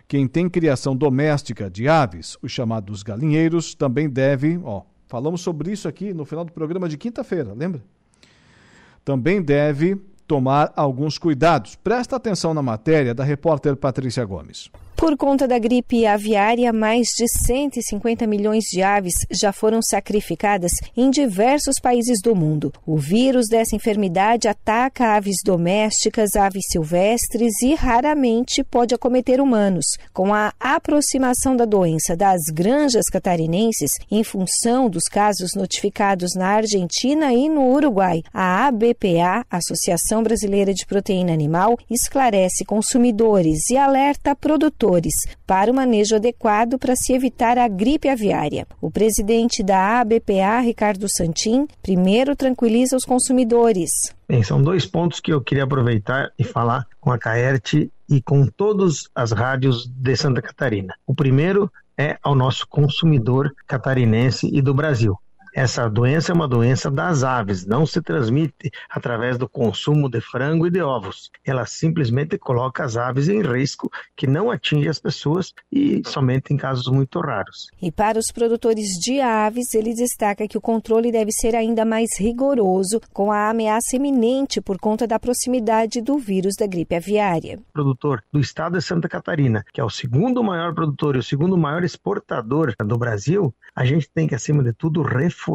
Quem tem criação doméstica de aves, os chamados galinheiros, também deve, ó, falamos sobre isso aqui no final do programa de quinta-feira, lembra? Também deve tomar alguns cuidados. Presta atenção na matéria da repórter Patrícia Gomes. Por conta da gripe aviária, mais de 150 milhões de aves já foram sacrificadas em diversos países do mundo. O vírus dessa enfermidade ataca aves domésticas, aves silvestres e raramente pode acometer humanos. Com a aproximação da doença das granjas catarinenses, em função dos casos notificados na Argentina e no Uruguai, a ABPA, Associação Brasileira de Proteína Animal, esclarece consumidores e alerta produtores para o manejo adequado para se evitar a gripe aviária. O presidente da ABPA, Ricardo Santin, primeiro tranquiliza os consumidores. Bem, são dois pontos que eu queria aproveitar e falar com a Caerte e com todas as rádios de Santa Catarina. O primeiro é ao nosso consumidor catarinense e do Brasil Essa doença é uma doença das aves, não se transmite através do consumo de frango e de ovos. Ela simplesmente coloca as aves em risco, que não atinge as pessoas e somente em casos muito raros. E para os produtores de aves, ele destaca que o controle deve ser ainda mais rigoroso com a ameaça iminente por conta da proximidade do vírus da gripe aviária. O produtor do estado de Santa Catarina, que é o segundo maior produtor e o segundo maior exportador do Brasil, a gente tem que, acima de tudo, reforçar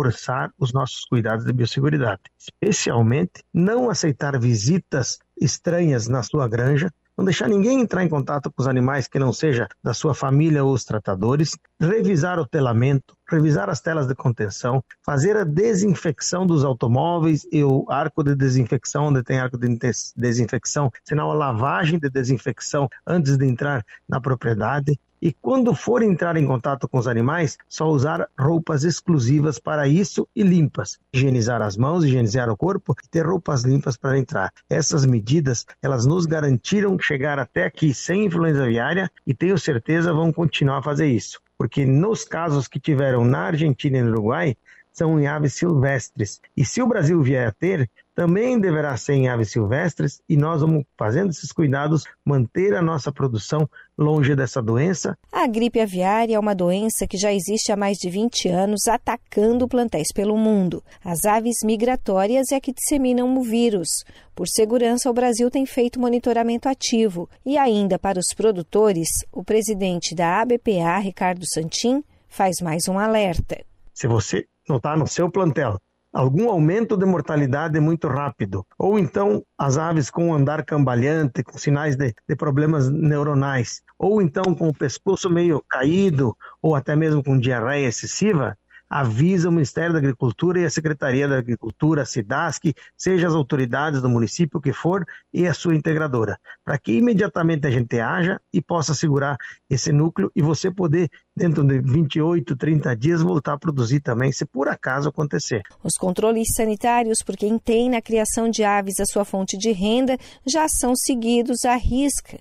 os nossos cuidados de biosseguridade. Especialmente, não aceitar visitas estranhas na sua granja, não deixar ninguém entrar em contato com os animais que não seja da sua família ou os tratadores, revisar o telamento, revisar as telas de contenção, fazer a desinfecção dos automóveis e o arco de desinfecção, onde tem arco de desinfecção, sinal a lavagem de desinfecção antes de entrar na propriedade, e quando for entrar em contato com os animais, só usar roupas exclusivas para isso e limpas. Higienizar as mãos, higienizar o corpo e ter roupas limpas para entrar. Essas medidas, elas nos garantiram chegar até aqui sem influenza aviária e tenho certeza vão continuar a fazer isso. Porque nos casos que tiveram na Argentina e no Uruguai, são em aves silvestres. E se o Brasil vier a ter, também deverá ser em aves silvestres e nós vamos, fazendo esses cuidados, manter a nossa produção longe dessa doença. A gripe aviária é uma doença que já existe há mais de 20 anos, atacando plantéis pelo mundo. As aves migratórias é que disseminam o vírus. Por segurança, o Brasil tem feito monitoramento ativo. E ainda para os produtores, o presidente da ABPA, Ricardo Santin, faz mais um alerta. Se você notar no seu plantel algum aumento de mortalidade muito rápido, ou então as aves com andar cambalhante, com sinais de, de, problemas neuronais, ou então com o pescoço meio caído, ou até mesmo com diarreia excessiva, avisa o Ministério da Agricultura e a Secretaria da Agricultura, a SIDASC, seja as autoridades do município que for e a sua integradora, para que imediatamente a gente haja e possa segurar esse núcleo e você poder, dentro de 28, 30 dias, voltar a produzir também, se por acaso acontecer. Os controles sanitários, por quem tem na criação de aves a sua fonte de renda, já são seguidos à risca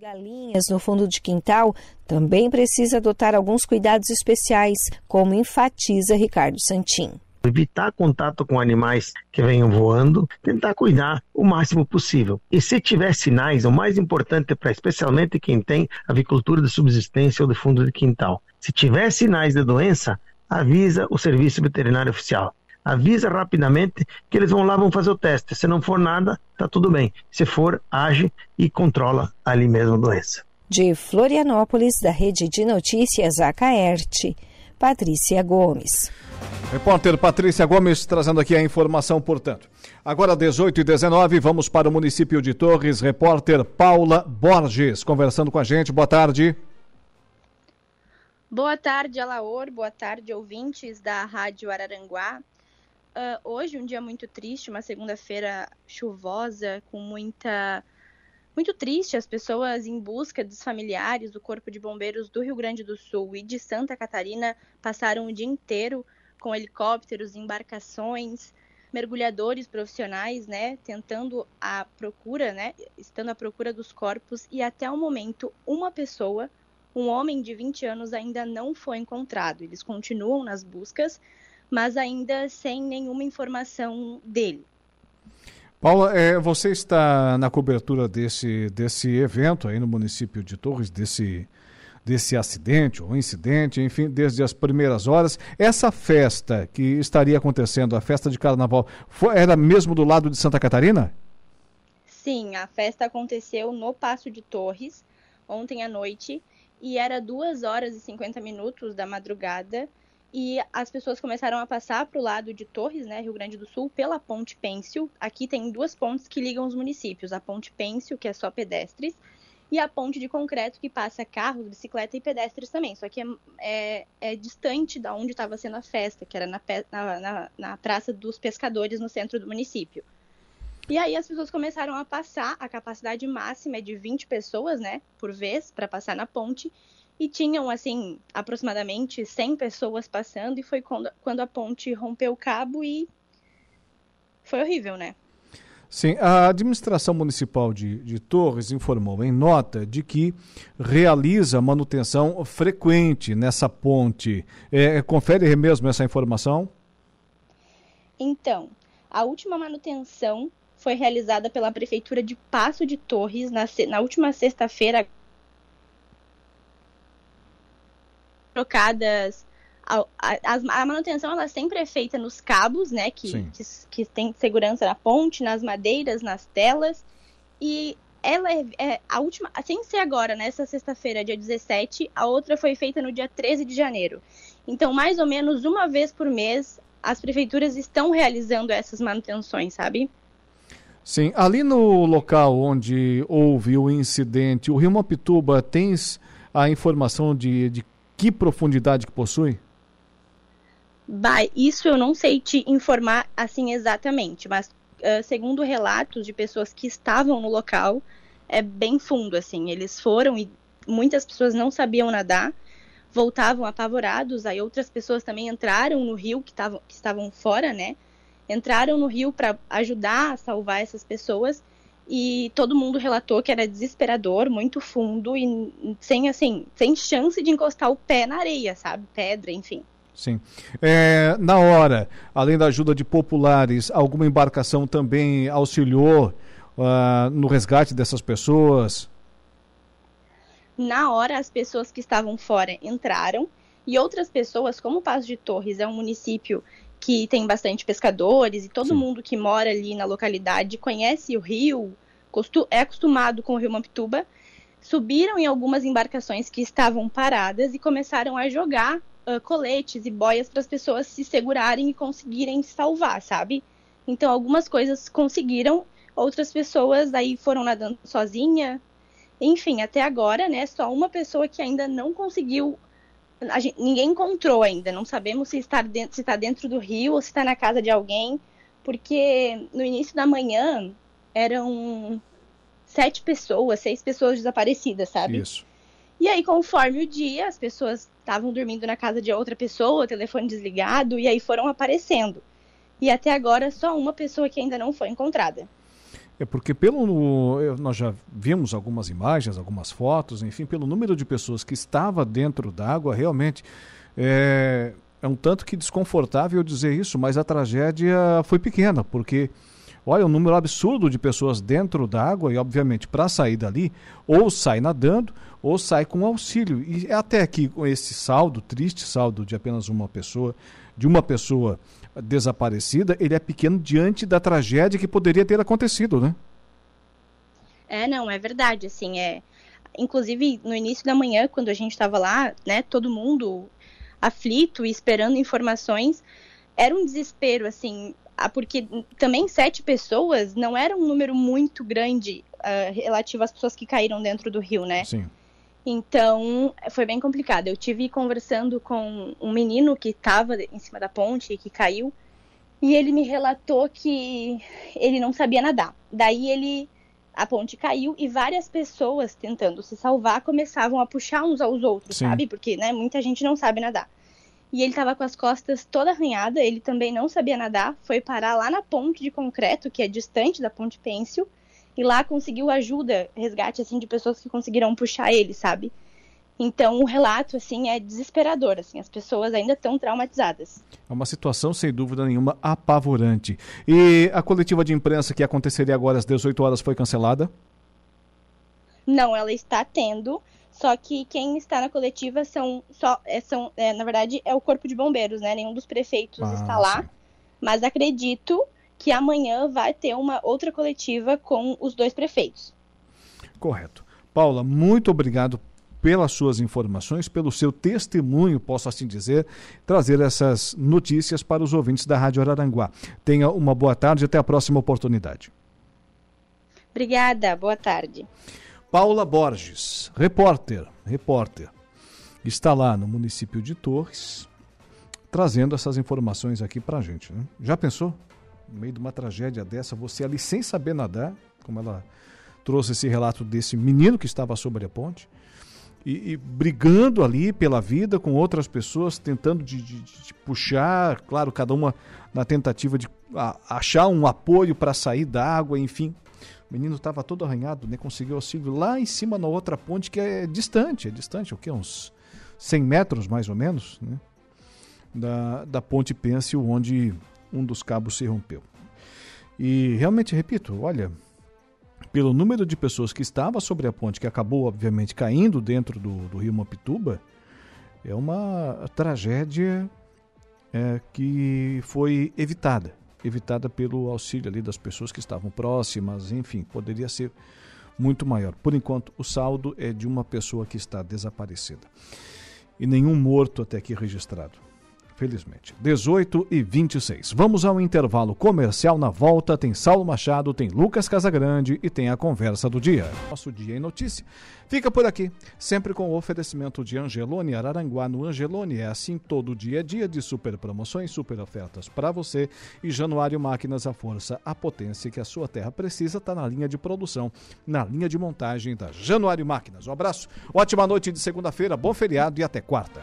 galinhas no fundo de quintal também precisa adotar alguns cuidados especiais, como enfatiza Ricardo Santin. Evitar contato com animais que venham voando, tentar cuidar o máximo possível. E se tiver sinais, o mais importante para especialmente quem tem avicultura de subsistência ou de fundo de quintal, se tiver sinais de doença, avisa o serviço veterinário oficial avisa rapidamente que eles vão lá, vão fazer o teste. Se não for nada, tá tudo bem. Se for, age e controla ali mesmo a doença. De Florianópolis, da Rede de Notícias Acaerte, Patrícia Gomes. Repórter Patrícia Gomes trazendo aqui a informação, portanto. Agora, 18 e 19, vamos para o município de Torres. Repórter Paula Borges conversando com a gente. Boa tarde. Boa tarde, Alaor. Boa tarde, ouvintes da Rádio Araranguá. Uh, hoje, um dia muito triste, uma segunda-feira chuvosa, com muita. Muito triste, as pessoas em busca dos familiares do Corpo de Bombeiros do Rio Grande do Sul e de Santa Catarina passaram o dia inteiro com helicópteros, embarcações, mergulhadores profissionais, né, tentando a procura, né, estando à procura dos corpos e até o momento uma pessoa, um homem de 20 anos ainda não foi encontrado. Eles continuam nas buscas, mas ainda sem nenhuma informação dele. Paula, é, você está na cobertura desse, desse evento aí no município de Torres, desse, desse acidente ou incidente, enfim, desde as primeiras horas. Essa festa que estaria acontecendo, a festa de carnaval, foi, era mesmo do lado de Santa Catarina? Sim, a festa aconteceu no Passo de Torres, ontem à noite, e era 2 horas e 50 minutos da madrugada e as pessoas começaram a passar para o lado de Torres, né, Rio Grande do Sul, pela Ponte Pêncil. Aqui tem duas pontes que ligam os municípios: a Ponte Pêncil, que é só pedestres, e a ponte de concreto, que passa carros, bicicleta e pedestres também. Só que é, é, é distante da onde estava sendo a festa, que era na, na, na, na Praça dos Pescadores, no centro do município. E aí as pessoas começaram a passar, a capacidade máxima é de 20 pessoas, né, por vez, para passar na ponte e tinham, assim, aproximadamente 100 pessoas passando, e foi quando, quando a ponte rompeu o cabo e foi horrível, né? Sim, a administração municipal de, de Torres informou em nota de que realiza manutenção frequente nessa ponte. É, confere mesmo essa informação? Então, a última manutenção foi realizada pela Prefeitura de Passo de Torres na, na última sexta-feira. Trocadas a, a, a, manutenção ela sempre é feita nos cabos, né, que, que, que, tem segurança na ponte, nas madeiras, nas telas, e ela é, é, a última, sem ser agora, nessa sexta-feira, dia 17, a outra foi feita no dia 13 de janeiro. Então, mais ou menos uma vez por mês, as prefeituras estão realizando essas manutenções, sabe? Sim, ali no local onde houve o incidente, o Rio Mapituba, tens a informação de, de que profundidade que possui? Vai, isso eu não sei te informar assim exatamente, mas uh, segundo relatos de pessoas que estavam no local, é bem fundo, assim. Eles foram e muitas pessoas não sabiam nadar, voltavam apavorados, aí outras pessoas também entraram no rio, que, tavam, que estavam fora, né? Entraram no rio para ajudar a salvar essas pessoas e todo mundo relatou que era desesperador, muito fundo e sem assim, sem chance de encostar o pé na areia, sabe? Pedra, enfim. Sim. É, na hora, além da ajuda de populares, alguma embarcação também auxiliou uh, no resgate dessas pessoas? Na hora, as pessoas que estavam fora entraram e outras pessoas, como o Passo de Torres é um município que tem bastante pescadores e todo Sim. mundo que mora ali na localidade conhece o rio, é acostumado com o rio Mampituba, subiram em algumas embarcações que estavam paradas e começaram a jogar uh, coletes e boias para as pessoas se segurarem e conseguirem salvar, sabe? Então, algumas coisas conseguiram, outras pessoas aí foram nadando sozinha. Enfim, até agora, né, só uma pessoa que ainda não conseguiu. Gente, ninguém encontrou ainda. Não sabemos se está dentro, se está dentro do rio ou se está na casa de alguém, porque no início da manhã eram sete pessoas, seis pessoas desaparecidas, sabe? Isso. E aí, conforme o dia, as pessoas estavam dormindo na casa de outra pessoa, telefone desligado, e aí foram aparecendo. E até agora, só uma pessoa que ainda não foi encontrada. É porque pelo nós já vimos algumas imagens, algumas fotos, enfim, pelo número de pessoas que estava dentro d'água, realmente é, é um tanto que desconfortável dizer isso, mas a tragédia foi pequena, porque olha, um número absurdo de pessoas dentro d'água e, obviamente, para sair dali, ou sai nadando, ou sai com auxílio. E até aqui, com esse saldo, triste saldo de apenas uma pessoa, de uma pessoa desaparecida, ele é pequeno diante da tragédia que poderia ter acontecido, né? É, não, é verdade, assim, é... Inclusive, no início da manhã, quando a gente estava lá, né, todo mundo aflito e esperando informações, era um desespero, assim, porque também sete pessoas não era um número muito grande uh, relativo às pessoas que caíram dentro do rio, né? Sim. Então, foi bem complicado. Eu tive conversando com um menino que estava em cima da ponte e que caiu, e ele me relatou que ele não sabia nadar. Daí ele a ponte caiu e várias pessoas tentando se salvar começavam a puxar uns aos outros, Sim. sabe? Porque, né, muita gente não sabe nadar e ele estava com as costas toda arranhada, ele também não sabia nadar, foi parar lá na ponte de concreto, que é distante da ponte Pêncil, e lá conseguiu ajuda, resgate assim de pessoas que conseguiram puxar ele, sabe? Então o relato assim é desesperador, assim, as pessoas ainda estão traumatizadas. É uma situação sem dúvida nenhuma apavorante. E a coletiva de imprensa que aconteceria agora às 18 horas foi cancelada? Não, ela está tendo. Só que quem está na coletiva são só é, são é, na verdade é o corpo de bombeiros, né? Nenhum dos prefeitos ah, está lá. Sim. Mas acredito que amanhã vai ter uma outra coletiva com os dois prefeitos. Correto. Paula, muito obrigado pelas suas informações, pelo seu testemunho, posso assim dizer, trazer essas notícias para os ouvintes da Rádio Araranguá. Tenha uma boa tarde e até a próxima oportunidade. Obrigada, boa tarde. Paula Borges, repórter, repórter, está lá no município de Torres, trazendo essas informações aqui para a gente. Né? Já pensou? No meio de uma tragédia dessa, você ali sem saber nadar, como ela trouxe esse relato desse menino que estava sobre a ponte, e, e, brigando ali pela vida com outras pessoas, tentando de, de, de puxar, claro, cada uma na tentativa de a, achar um apoio para sair da água, enfim. O menino estava todo arranhado, né? conseguiu auxílio lá em cima na outra ponte que é distante, é distante, o que? Uns 100 metros mais ou menos, né? Da, da ponte Pêncil, onde um dos cabos se rompeu. E realmente, repito, olha, pelo número de pessoas que estava sobre a ponte, que acabou, obviamente, caindo dentro do, do rio Mopituba, é uma tragédia é, que foi evitada. Evitada pelo auxílio ali das pessoas que estavam próximas, enfim, poderia ser muito maior. Por enquanto, o saldo é de uma pessoa que está desaparecida. E nenhum morto até aqui registrado felizmente. 18 e 26. Vamos ao intervalo comercial. Na volta tem Saulo Machado, tem Lucas Casagrande e tem a conversa do dia. Nosso dia em notícia. Fica por aqui, sempre com o oferecimento de Angelone Araranguá. No Angelone é assim todo dia, dia de super promoções, super ofertas para você. E Januário Máquinas, a força, a potência que a sua terra precisa está na linha de produção, na linha de montagem da Januário Máquinas. Um abraço, ótima noite de segunda-feira, bom feriado e até quarta.